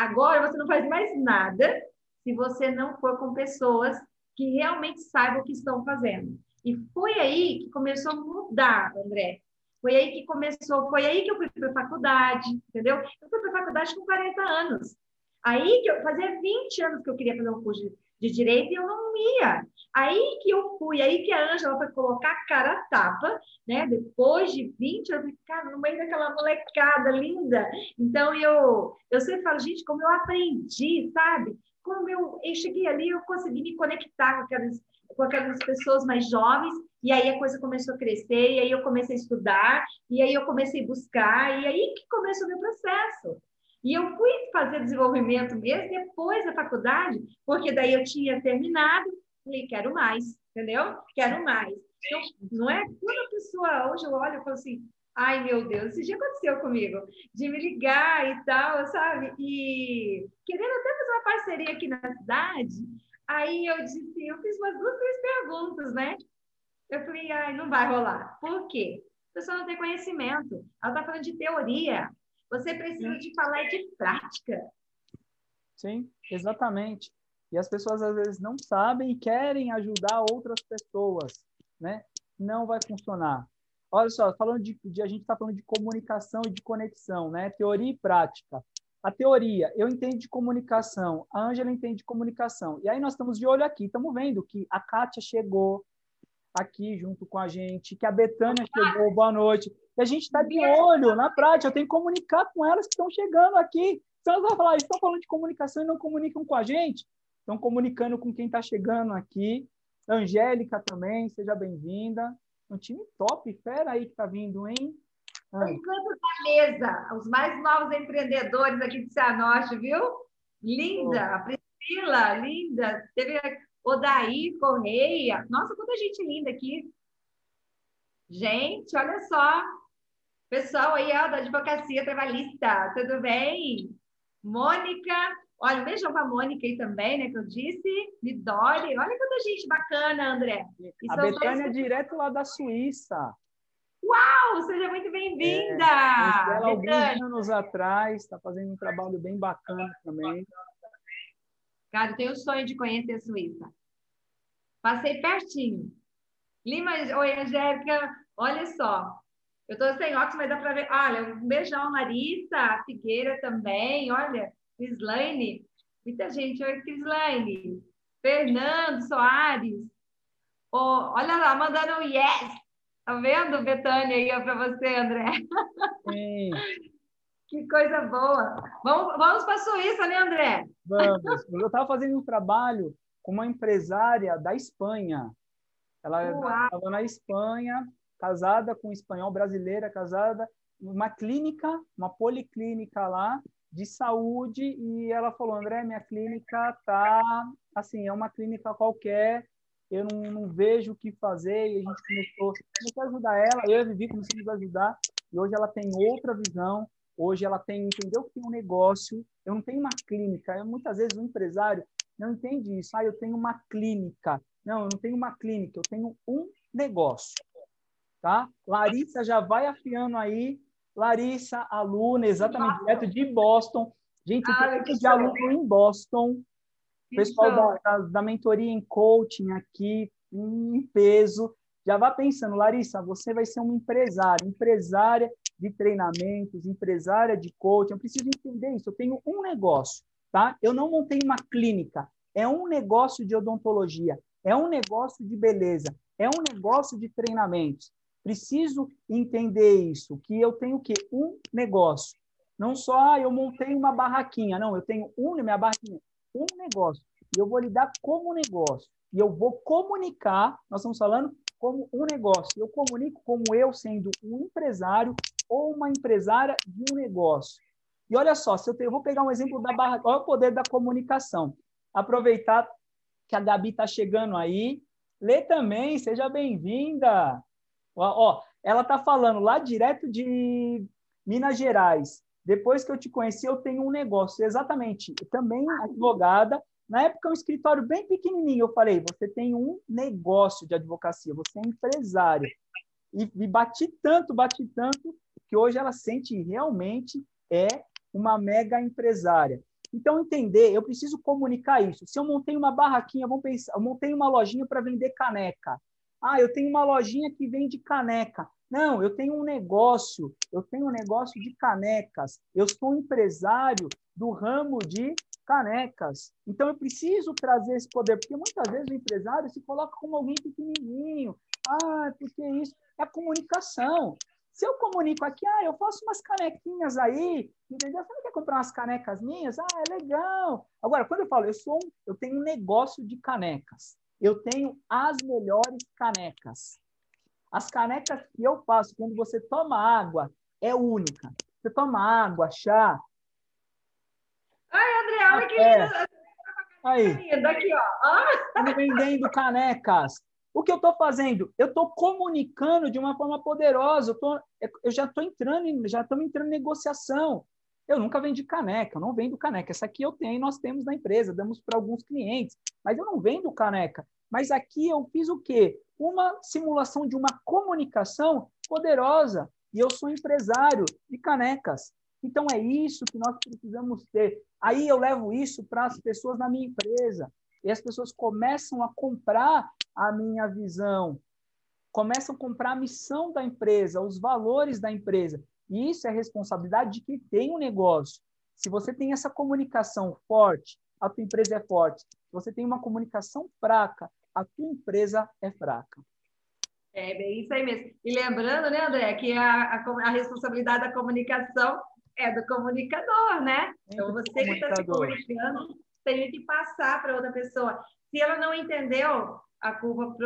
S2: Agora você não faz mais nada se você não for com pessoas que realmente saibam o que estão fazendo. E foi aí que começou a mudar, André. Foi aí que começou, foi aí que eu fui para a faculdade, entendeu? Eu fui para a faculdade com 40 anos. Aí que eu fazia 20 anos que eu queria fazer um curso de de direito e eu não ia. Aí que eu fui, aí que a Ângela foi colocar a cara a tapa, né? Depois de 20 anos, cara, no meio daquela molecada linda. Então eu, eu sempre falo, gente, como eu aprendi, sabe? Como eu, eu cheguei ali, eu consegui me conectar com aquelas, com aquelas pessoas mais jovens, e aí a coisa começou a crescer, e aí eu comecei a estudar, e aí eu comecei a buscar, e aí que começou o meu processo. E eu fui fazer desenvolvimento mesmo depois da faculdade, porque daí eu tinha terminado, falei, quero mais, entendeu? Quero mais. Então, não é? Quando a pessoa, hoje eu olho e falo assim, ai meu Deus, isso já aconteceu comigo, de me ligar e tal, sabe? E querendo até fazer uma parceria aqui na cidade, aí eu disse assim, eu fiz umas duas, três perguntas, né? Eu falei, ai, não vai rolar. Por quê? A pessoa não tem conhecimento, ela está falando de teoria, você precisa de falar de prática.
S1: Sim, exatamente. E as pessoas às vezes não sabem e querem ajudar outras pessoas, né? Não vai funcionar. Olha só, falando de, de a gente está falando de comunicação e de conexão, né? Teoria e prática. A teoria, eu entendo de comunicação, a Ângela entende de comunicação. E aí nós estamos de olho aqui, estamos vendo que a Kátia chegou aqui junto com a gente, que a Betânia chegou, boa noite. E a gente está de olho na prática, eu tenho que comunicar com elas que estão chegando aqui. Então elas vão falar, estão falando de comunicação e não comunicam com a gente. Estão comunicando com quem está chegando aqui. Angélica também, seja bem-vinda. Um time top, fera aí que está vindo, hein?
S2: Ah. Da mesa, os mais novos empreendedores aqui de Cianorte, viu? Linda, a Priscila, linda. Teve Odaí Correia. Nossa, quanta gente linda aqui. Gente, olha só. Pessoal aí, ó, da Advocacia Trabalhista, tudo bem? Mônica, olha, um beijão para a Mônica aí também, né, que eu disse. Midori, olha quanta gente bacana, André.
S1: E a Betânia é direto lá da Suíça.
S2: Uau, seja muito bem-vinda!
S1: É, ela alguns anos atrás, está fazendo um trabalho bem bacana também.
S2: Cara, eu tenho o sonho de conhecer a Suíça. Passei pertinho. Lima, oi, Angélica, olha só. Eu estou sem óculos, mas dá para ver. Olha, um beijão, Larissa, Figueira também, olha, Crislaine. Muita gente, oi, Crislaine. Fernando Soares. Oh, olha lá, mandando um yes. Tá vendo, Betânia, aí para você, André? Sim. que coisa boa. Vamos, vamos para a Suíça, né, André?
S1: Vamos. Eu estava fazendo um trabalho com uma empresária da Espanha. Ela estava na Espanha, casada com um espanhol, brasileira, casada, uma clínica, uma policlínica lá de saúde, e ela falou, André, minha clínica tá, assim, é uma clínica qualquer, eu não, não vejo o que fazer, e a gente começou, começou a ajudar ela, eu e a Vivi começamos a ajudar, e hoje ela tem outra visão, hoje ela tem, entendeu que tem um negócio, eu não tenho uma clínica, eu, muitas vezes o empresário não entende isso, ah, eu tenho uma clínica, não, eu não tenho uma clínica, eu tenho um negócio, tá? Larissa já vai afiando aí, Larissa, aluna, exatamente, direto de Boston. Gente, ah, de aluno em Boston, pessoal da, da, da, mentoria em coaching aqui, em peso, já vá pensando, Larissa, você vai ser uma empresária, empresária de treinamentos, empresária de coaching. Eu preciso entender isso. Eu tenho um negócio, tá? Eu não montei uma clínica. É um negócio de odontologia. É um negócio de beleza. É um negócio de treinamentos. Preciso entender isso, que eu tenho o quê? Um negócio. Não só ah, eu montei uma barraquinha, não, eu tenho um, minha barraquinha, um negócio. E eu vou lidar como negócio. E eu vou comunicar, nós estamos falando como um negócio. Eu comunico como eu sendo um empresário ou uma empresária de um negócio. E olha só, se eu, eu vou pegar um exemplo da barra, olha o poder da comunicação. Aproveitar que a Gabi está chegando aí. Lê também, seja bem-vinda. Ó, ela está falando lá direto de Minas Gerais. Depois que eu te conheci, eu tenho um negócio. Exatamente. Também advogada. Na época, um escritório bem pequenininho. Eu falei, você tem um negócio de advocacia. Você é empresário. E, e bati tanto, bati tanto, que hoje ela sente realmente é uma mega empresária. Então, entender, eu preciso comunicar isso. Se eu montei uma barraquinha, vamos pensar, eu montei uma lojinha para vender caneca. Ah, eu tenho uma lojinha que vende caneca. Não, eu tenho um negócio, eu tenho um negócio de canecas. Eu sou empresário do ramo de canecas. Então eu preciso trazer esse poder, porque muitas vezes o empresário se coloca como alguém pequenininho. Ah, porque isso é comunicação. Se eu comunico aqui, ah, eu faço umas canequinhas aí, entendeu? Você não quer comprar umas canecas minhas? Ah, é legal. Agora, quando eu falo, eu sou, eu tenho um negócio de canecas eu tenho as melhores canecas. As canecas que eu faço quando você toma água é única. Você toma água, chá.
S2: Ai, olha que linda.
S1: Aí.
S2: Aqui, ó. Ah.
S1: vendendo canecas. O que eu estou fazendo? Eu estou comunicando de uma forma poderosa. Eu, tô, eu já estou entrando, já estamos entrando em negociação. Eu nunca vendi caneca, eu não vendo caneca. Essa aqui eu tenho, nós temos na empresa, damos para alguns clientes, mas eu não vendo caneca. Mas aqui eu fiz o quê? Uma simulação de uma comunicação poderosa. E eu sou empresário de canecas. Então é isso que nós precisamos ter. Aí eu levo isso para as pessoas na minha empresa. E as pessoas começam a comprar a minha visão, começam a comprar a missão da empresa, os valores da empresa. E isso é responsabilidade de quem tem um negócio. Se você tem essa comunicação forte, a tua empresa é forte. Se você tem uma comunicação fraca, a tua empresa é fraca.
S2: É bem isso aí mesmo. E lembrando, né, André, que a, a, a responsabilidade da comunicação é do comunicador, né? Então, você que está se comunicando tem que passar para outra pessoa. Se ela não entendeu, a culpa,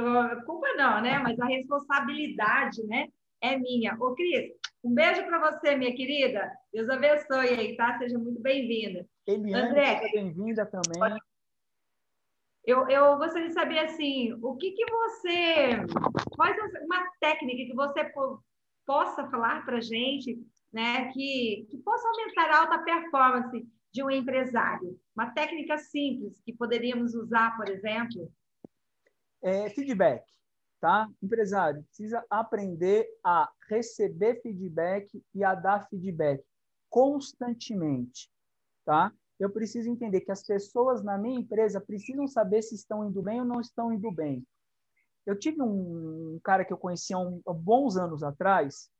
S2: culpa não, né? Mas a responsabilidade, né? É minha. Ô, Cris, um beijo para você, minha querida. Deus abençoe aí, tá? Seja muito bem-vinda.
S1: Eliane, André, bem-vinda também.
S2: Eu, eu gostaria de saber, assim, o que, que você... Quais uma técnica que você possa falar para a gente, né? Que, que possa aumentar a alta performance de um empresário. Uma técnica simples que poderíamos usar, por exemplo?
S1: É, feedback tá? Empresário, precisa aprender a receber feedback e a dar feedback constantemente, tá? Eu preciso entender que as pessoas na minha empresa precisam saber se estão indo bem ou não estão indo bem. Eu tive um, cara que eu conhecia um, há bons anos atrás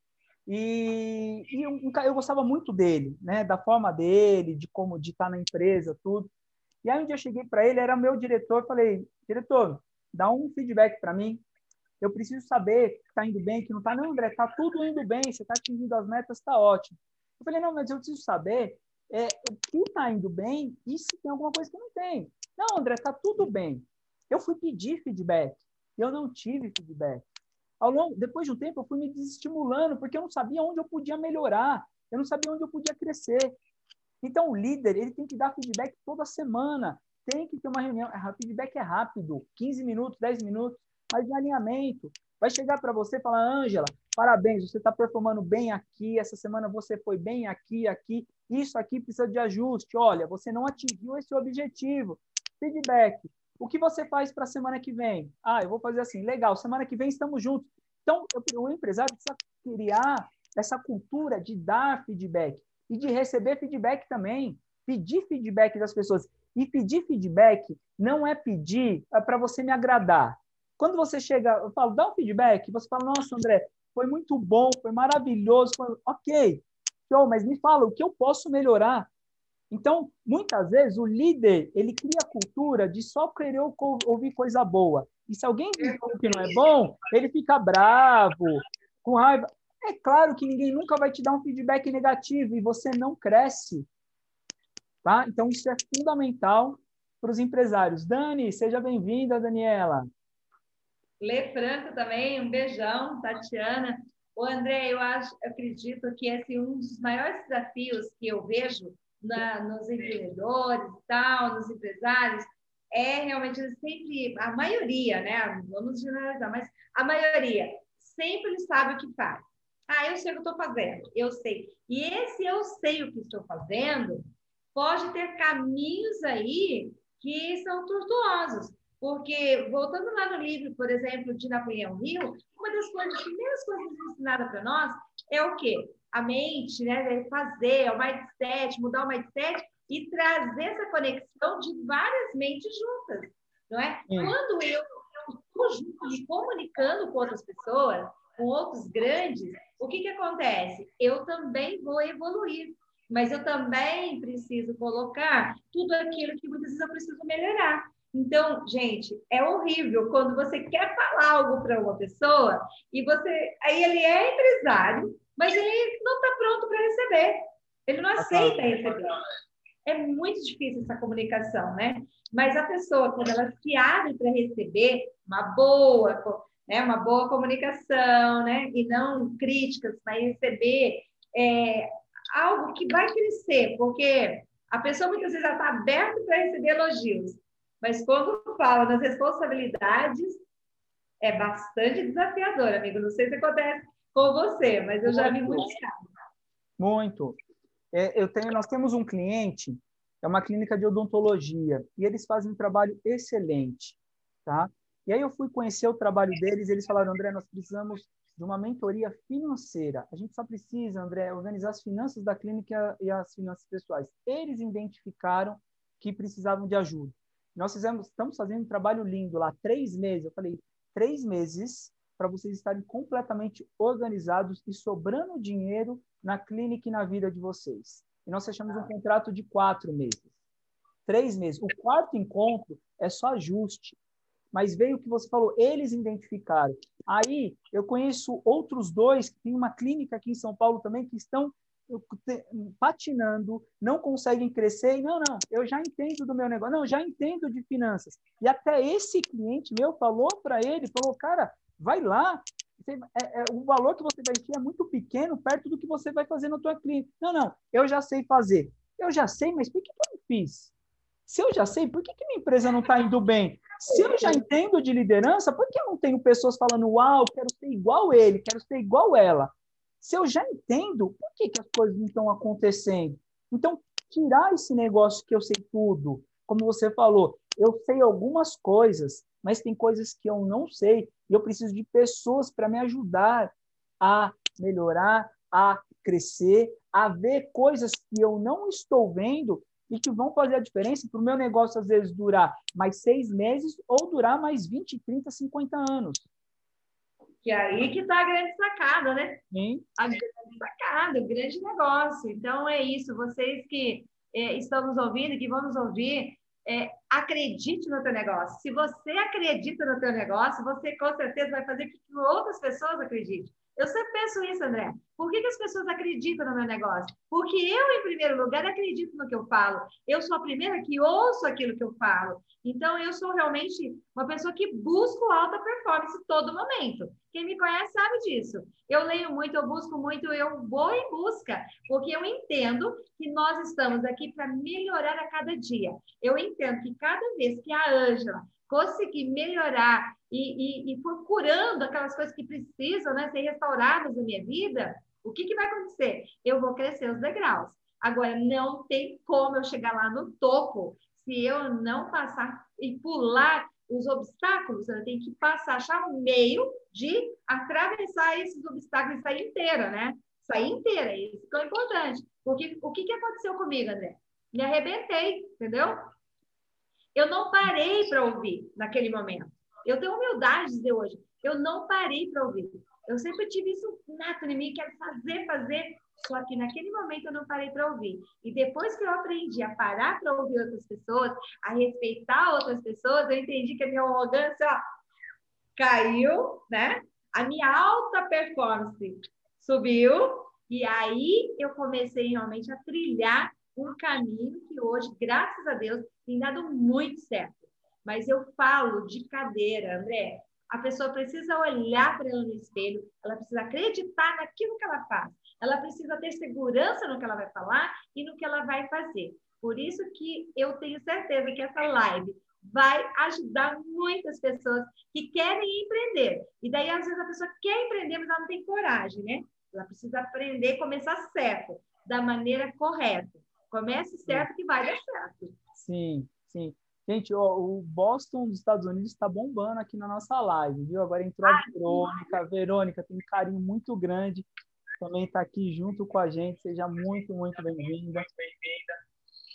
S1: e, e um, eu gostava muito dele, né? Da forma dele, de como de estar na empresa, tudo. E aí um dia eu cheguei para ele, era meu diretor, falei, diretor, dá um feedback para mim. Eu preciso saber que está indo bem, que não está. Não, André, está tudo indo bem, você está atingindo as metas, está ótimo. Eu falei, não, mas eu preciso saber é, o que está indo bem e se tem alguma coisa que não tem. Não, André, está tudo bem. Eu fui pedir feedback eu não tive feedback. Ao longo, depois de um tempo, eu fui me desestimulando porque eu não sabia onde eu podia melhorar, eu não sabia onde eu podia crescer. Então, o líder ele tem que dar feedback toda semana, tem que ter uma reunião. Feedback é rápido, 15 minutos, 10 minutos, mas de alinhamento. Vai chegar para você e falar, Ângela, parabéns, você está performando bem aqui, essa semana você foi bem aqui, aqui, isso aqui precisa de ajuste. Olha, você não atingiu esse objetivo. Feedback. O que você faz para a semana que vem? Ah, eu vou fazer assim, legal, semana que vem estamos juntos. Então, o empresário precisa criar essa cultura de dar feedback e de receber feedback também, pedir feedback das pessoas. E pedir feedback não é pedir é para você me agradar. Quando você chega, eu falo, dá um feedback, você fala, nossa, André, foi muito bom, foi maravilhoso, foi... ok, show, mas me fala o que eu posso melhorar. Então, muitas vezes, o líder, ele cria a cultura de só querer ouvir coisa boa. E se alguém diz que não é bom, ele fica bravo, com raiva. É claro que ninguém nunca vai te dar um feedback negativo e você não cresce. Tá? Então, isso é fundamental para os empresários. Dani, seja bem-vinda, Daniela.
S2: Lê Franco também, um beijão, Tatiana. O André, eu acho, acredito que esse é um dos maiores desafios que eu vejo na, nos empreendedores e tal, nos empresários, é realmente sempre a maioria, né? Vamos generalizar, mas a maioria sempre sabe o que faz. Ah, eu sei o que estou fazendo, eu sei. E esse eu sei o que estou fazendo pode ter caminhos aí que são tortuosos. Porque, voltando lá no livro, por exemplo, de Napoleão Hill, uma das coisas, primeiras coisas ensinadas para nós é o quê? A mente, né? É fazer, o mindset, mudar o mindset e trazer essa conexão de várias mentes juntas, não é? Quando eu estou junto me comunicando com outras pessoas, com outros grandes, o que, que acontece? Eu também vou evoluir, mas eu também preciso colocar tudo aquilo que muitas vezes eu preciso melhorar. Então, gente, é horrível quando você quer falar algo para uma pessoa e você. Aí ele é empresário, mas ele não está pronto para receber. Ele não aceita receber. É muito difícil essa comunicação, né? Mas a pessoa, quando ela se abre para receber uma boa, né, uma boa comunicação, né? E não críticas, mas receber é, algo que vai crescer, porque a pessoa muitas vezes está aberta para receber elogios, mas quando fala das responsabilidades, é bastante desafiador, amigo. Não sei se acontece com você, mas eu já vi casos.
S1: Muito. É, eu tenho, nós temos um cliente, é uma clínica de odontologia, e eles fazem um trabalho excelente, tá? E aí eu fui conhecer o trabalho deles, e eles falaram, André, nós precisamos de uma mentoria financeira. A gente só precisa, André, organizar as finanças da clínica e as finanças pessoais. Eles identificaram que precisavam de ajuda. Nós fizemos, estamos fazendo um trabalho lindo lá, três meses. Eu falei, três meses para vocês estarem completamente organizados e sobrando dinheiro na clínica e na vida de vocês. E nós fechamos um ah. contrato de quatro meses. Três meses. O quarto encontro é só ajuste. Mas veio o que você falou, eles identificaram. Aí eu conheço outros dois que tem uma clínica aqui em São Paulo também que estão patinando, não conseguem crescer, e não, não, eu já entendo do meu negócio, não, já entendo de finanças. E até esse cliente meu falou para ele, falou, cara, vai lá, você, é, é, o valor que você vai ter é muito pequeno perto do que você vai fazer na tua clínica. Não, não, eu já sei fazer. Eu já sei, mas por que, que eu não fiz? Se eu já sei, por que, que minha empresa não está indo bem? Se eu já entendo de liderança, por que eu não tenho pessoas falando, uau, quero ser igual ele, quero ser igual ela? Se eu já entendo, por que, que as coisas não estão acontecendo? Então, tirar esse negócio que eu sei tudo, como você falou, eu sei algumas coisas, mas tem coisas que eu não sei e eu preciso de pessoas para me ajudar a melhorar, a crescer, a ver coisas que eu não estou vendo e que vão fazer a diferença para o meu negócio, às vezes, durar mais seis meses ou durar mais 20, 30, 50 anos.
S2: Que é aí que está a grande sacada, né?
S1: Sim.
S2: A grande sacada, o grande negócio. Então, é isso. Vocês que é, estão nos ouvindo, que vão nos ouvir, é, acredite no teu negócio. Se você acredita no teu negócio, você com certeza vai fazer que outras pessoas acreditem. Eu sempre penso isso, André. Por que, que, as pessoas acreditam no meu negócio? Porque eu, em primeiro lugar, acredito no que eu falo. Eu sou a primeira que ouço aquilo que eu falo. Então, eu sou realmente uma pessoa que busco alta performance todo momento. Quem me conhece sabe disso. Eu leio muito, eu busco muito, eu vou em busca, porque eu entendo que nós estamos aqui para melhorar a cada dia. Eu entendo que cada vez que a Ângela conseguir melhorar e, e, e for curando aquelas coisas que precisam né, ser restauradas na minha vida, o que, que vai acontecer? Eu vou crescer os degraus. Agora, não tem como eu chegar lá no topo se eu não passar e pular os obstáculos, eu tenho que passar, achar um meio de atravessar esses obstáculos e sair inteira, né? Sair inteira, isso que é importante. Porque o que, que aconteceu comigo, André? Me arrebentei, entendeu? Eu não parei para ouvir naquele momento. Eu tenho humildade de dizer hoje, eu não parei para ouvir. Eu sempre tive isso nato em mim, quero fazer, fazer, só que naquele momento eu não parei para ouvir. E depois que eu aprendi a parar para ouvir outras pessoas, a respeitar outras pessoas, eu entendi que a minha arrogância caiu, né? A minha alta performance subiu, e aí eu comecei realmente a trilhar um caminho que hoje, graças a Deus, tem dado muito certo. Mas eu falo de cadeira, André. A pessoa precisa olhar para ela no espelho, ela precisa acreditar naquilo que ela faz, ela precisa ter segurança no que ela vai falar e no que ela vai fazer. Por isso que eu tenho certeza que essa live vai ajudar muitas pessoas que querem empreender. E daí, às vezes, a pessoa quer empreender, mas ela não tem coragem, né? Ela precisa aprender e começar certo, da maneira correta. Comece certo que vai dar certo.
S1: Sim, sim. Gente, ó, o Boston dos Estados Unidos está bombando aqui na nossa live, viu? Agora entrou a Verônica. A Verônica tem um carinho muito grande. Também está aqui junto com a gente. Seja muito, muito bem-vinda.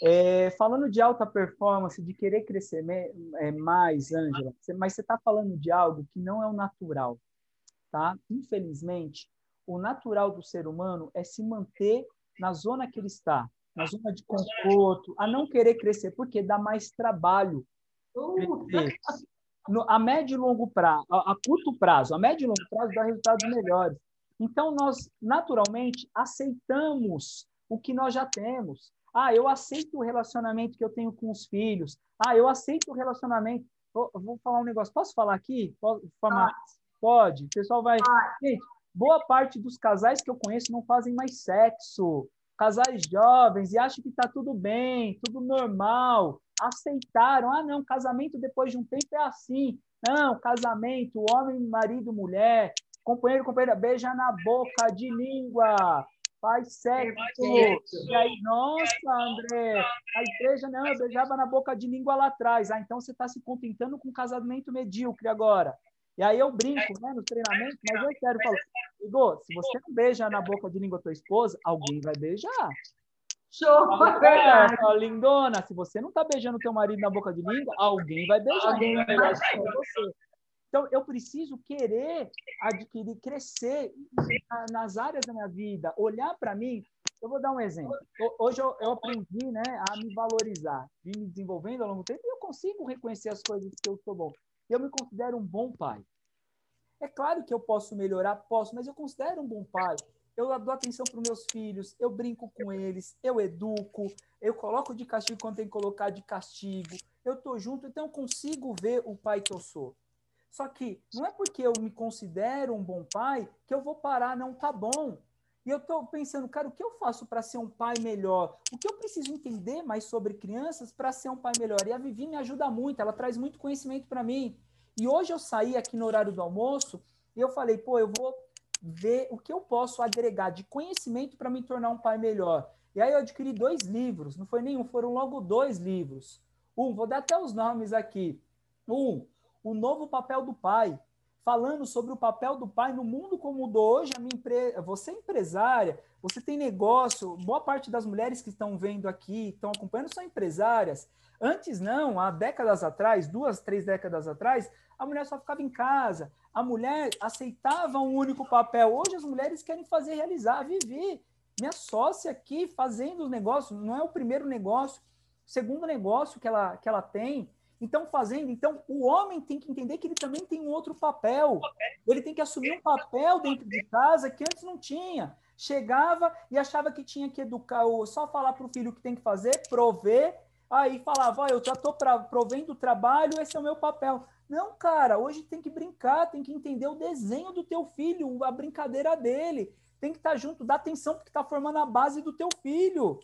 S1: É, falando de alta performance, de querer crescer é, mais, Ângela, mas você está falando de algo que não é o natural, tá? Infelizmente, o natural do ser humano é se manter na zona que ele está na zona de conforto, a não querer crescer, porque dá mais trabalho. No, a médio e longo prazo, a, a, curto prazo, a médio e longo prazo dá resultados melhores. Então, nós, naturalmente, aceitamos o que nós já temos. Ah, eu aceito o relacionamento que eu tenho com os filhos. Ah, eu aceito o relacionamento. Vou, vou falar um negócio. Posso falar aqui? Pode. Pode. O pessoal vai. Gente, boa parte dos casais que eu conheço não fazem mais sexo casais jovens e acham que está tudo bem, tudo normal, aceitaram. Ah, não, casamento depois de um tempo é assim. Não, casamento, homem, marido, mulher, companheiro, companheira, beija na boca de língua, faz sexo. E aí, nossa, André, a igreja, não, eu beijava na boca de língua lá atrás. Ah, então você está se contentando com casamento medíocre agora. E aí eu brinco, né, no treinamento, mas eu quero falar, Igor, se você não beija na boca de língua tua esposa, alguém vai beijar.
S2: Show, é
S1: lindona, se você não tá beijando teu marido na boca de língua, alguém vai beijar. Alguém vai beijar você. Então, eu preciso querer adquirir, crescer nas áreas da minha vida, olhar para mim. Eu vou dar um exemplo. Hoje eu, eu, aprendi né, a me valorizar, vim me desenvolvendo ao longo do tempo e eu consigo reconhecer as coisas que eu sou bom. Eu me considero um bom pai. É claro que eu posso melhorar, posso, mas eu considero um bom pai. Eu dou atenção para os meus filhos, eu brinco com eles, eu educo, eu coloco de castigo quando tem que colocar de castigo, eu estou junto, então eu consigo ver o pai que eu sou. Só que não é porque eu me considero um bom pai que eu vou parar, não tá bom. E eu estou pensando, cara, o que eu faço para ser um pai melhor? O que eu preciso entender mais sobre crianças para ser um pai melhor? E a Vivi me ajuda muito, ela traz muito conhecimento para mim. E hoje eu saí aqui no horário do almoço e eu falei, pô, eu vou ver o que eu posso agregar de conhecimento para me tornar um pai melhor. E aí eu adquiri dois livros, não foi nenhum, foram logo dois livros. Um, vou dar até os nomes aqui. Um, o novo papel do pai, falando sobre o papel do pai no mundo como mudou hoje. A minha empre... Você é empresária, você tem negócio. Boa parte das mulheres que estão vendo aqui, estão acompanhando, são empresárias. Antes não, há décadas atrás, duas, três décadas atrás, a mulher só ficava em casa. A mulher aceitava um único papel. Hoje as mulheres querem fazer realizar, viver. Minha sócia aqui fazendo os negócios, não é o primeiro negócio, o segundo negócio que ela, que ela tem. Então, fazendo, então, o homem tem que entender que ele também tem um outro papel. Ele tem que assumir um papel dentro de casa que antes não tinha. Chegava e achava que tinha que educar, ou só falar para o filho o que tem que fazer, prover, aí falava, oh, eu já estou provendo o trabalho, esse é o meu papel. Não, cara, hoje tem que brincar, tem que entender o desenho do teu filho, a brincadeira dele. Tem que estar tá junto, dá atenção porque está formando a base do teu filho.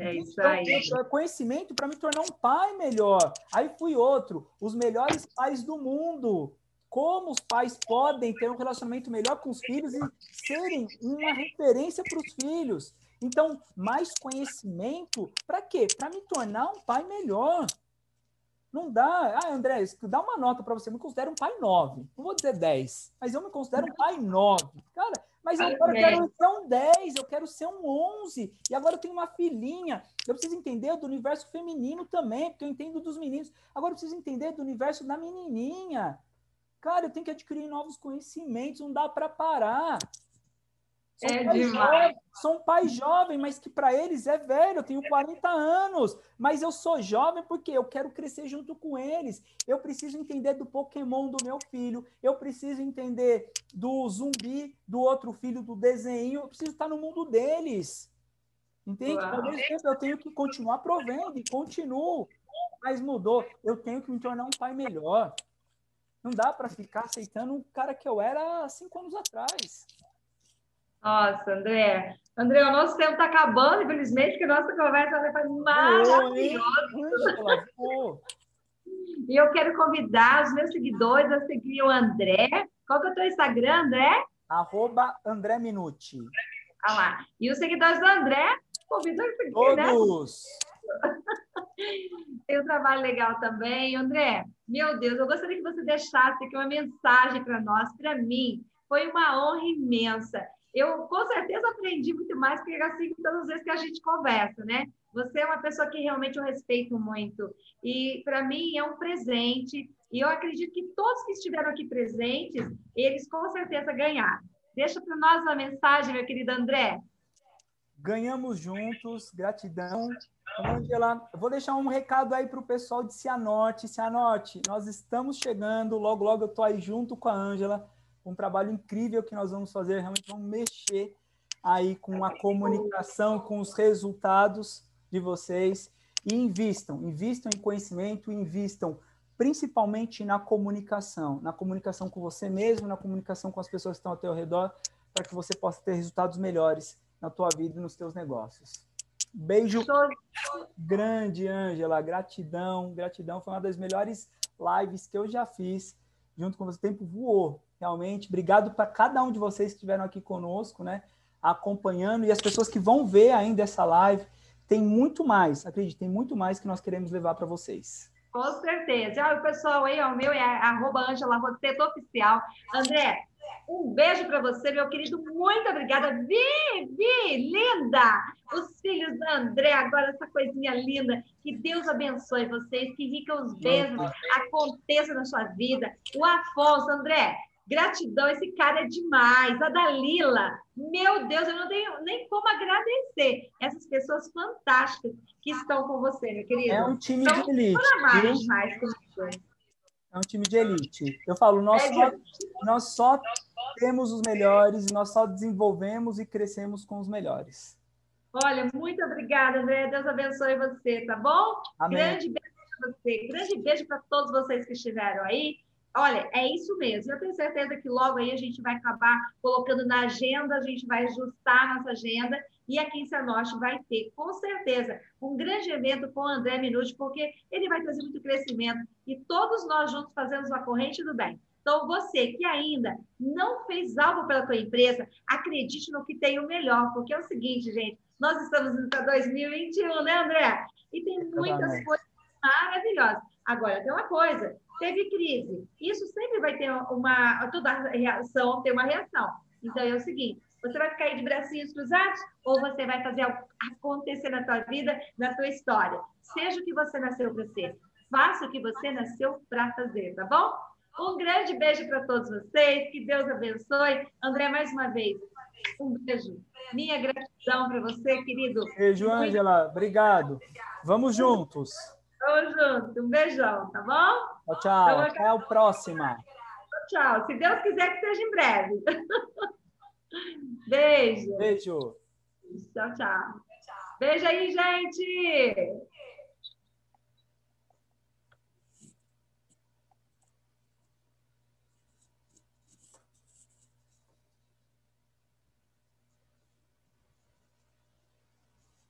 S2: É isso aí.
S1: Então, conhecimento para me tornar um pai melhor. Aí fui outro, os melhores pais do mundo. Como os pais podem ter um relacionamento melhor com os filhos e serem uma referência para os filhos. Então, mais conhecimento, para quê? Para me tornar um pai melhor. Não dá. Ah, André, dá uma nota para você. Eu me considero um pai 9. Não vou dizer 10, mas eu me considero um pai 9. Cara, mas eu agora quero ser um 10, eu quero ser um 11. E agora eu tenho uma filhinha. Eu preciso entender do universo feminino também, porque eu entendo dos meninos. Agora eu preciso entender do universo da menininha. Cara, eu tenho que adquirir novos conhecimentos, não dá para parar.
S2: São é demais. Jovem,
S1: sou um pai jovem, mas que para eles é velho. Eu tenho 40 anos, mas eu sou jovem porque eu quero crescer junto com eles. Eu preciso entender do Pokémon do meu filho. Eu preciso entender do zumbi do outro filho do desenho. Eu preciso estar no mundo deles. Entende? Ao mesmo tempo, eu tenho que continuar provendo e continuo. Mas mudou. Eu tenho que me tornar um pai melhor. Não dá para ficar aceitando o cara que eu era cinco anos atrás.
S2: Nossa, André. André, o nosso tempo está acabando, infelizmente, que a nossa conversa vai maravilhosa. E eu quero convidar os meus seguidores a seguir o André. Qual que é o teu Instagram, André?
S1: Arroba André Minuti.
S2: Ah lá. E os seguidores do André, convidam a seguir?
S1: Todos.
S2: Né? Tem um trabalho legal também. André, meu Deus, eu gostaria que você deixasse aqui uma mensagem para nós, para mim. Foi uma honra imensa eu com certeza aprendi muito mais que assim todas as vezes que a gente conversa, né? Você é uma pessoa que realmente eu respeito muito e para mim é um presente e eu acredito que todos que estiveram aqui presentes, eles com certeza ganharam. Deixa para nós uma mensagem, meu querido André.
S1: Ganhamos juntos, gratidão. Angela, vou deixar um recado aí para o pessoal de Cianorte. Cianorte, nós estamos chegando, logo, logo eu estou aí junto com a Ângela um trabalho incrível que nós vamos fazer, realmente vamos mexer aí com a comunicação, com os resultados de vocês. E invistam, invistam em conhecimento, invistam principalmente na comunicação, na comunicação com você mesmo, na comunicação com as pessoas que estão ao teu redor, para que você possa ter resultados melhores na tua vida e nos teus negócios. Beijo grande, Ângela, gratidão, gratidão, foi uma das melhores lives que eu já fiz junto com você. O tempo voou, realmente. Obrigado para cada um de vocês que estiveram aqui conosco, né? Acompanhando e as pessoas que vão ver ainda essa live. Tem muito mais, acredite, tem muito mais que nós queremos levar para vocês.
S2: Com certeza. Olha, o pessoal aí, o meu é arroba Angela Oficial. André, um beijo para você, meu querido. Muito obrigada. Vi, Vi, linda! Os filhos da André, agora essa coisinha linda. Que Deus abençoe vocês, que rica os beijos aconteça na sua vida. O Afonso, André, Gratidão, esse cara é demais. A Dalila, meu Deus, eu não tenho nem como agradecer essas pessoas fantásticas que estão com você, meu querido.
S1: É um time então, de elite. Mais, mais é um time de elite. Eu falo, nós, é só, nós só temos os melhores, nós só desenvolvemos e crescemos com os melhores.
S2: Olha, muito obrigada, André. Deus abençoe você, tá bom?
S1: Amém.
S2: Grande beijo para você. Grande beijo para todos vocês que estiveram aí. Olha, é isso mesmo. Eu tenho certeza que logo aí a gente vai acabar colocando na agenda, a gente vai ajustar a nossa agenda e aqui em Cianorte vai ter, com certeza, um grande evento com o André Minuti, porque ele vai trazer muito crescimento e todos nós juntos fazemos a corrente do bem. Então, você que ainda não fez algo pela sua empresa, acredite no que tem o melhor, porque é o seguinte, gente, nós estamos indo para 2021, né, André? E tem muitas coisas maravilhosas. Agora, tem uma coisa, teve crise. Isso sempre vai ter uma... Toda reação tem uma reação. Então, é o seguinte, você vai ficar aí de bracinhos cruzados ou você vai fazer acontecer na tua vida, na tua história? Seja o que você nasceu para ser. Faça o que você nasceu para fazer, tá bom? Um grande beijo para todos vocês. Que Deus abençoe. André, mais uma vez, um beijo. Minha gratidão para você, querido.
S1: Beijo, Ângela. Obrigado. Vamos juntos.
S2: Vamos juntos. Um beijão, tá bom?
S1: Tchau, tchau. Então, Até o próximo.
S2: Tchau. Se Deus quiser que seja em breve. Beijo.
S1: Beijo.
S2: Tchau, tchau. Beijo aí, gente.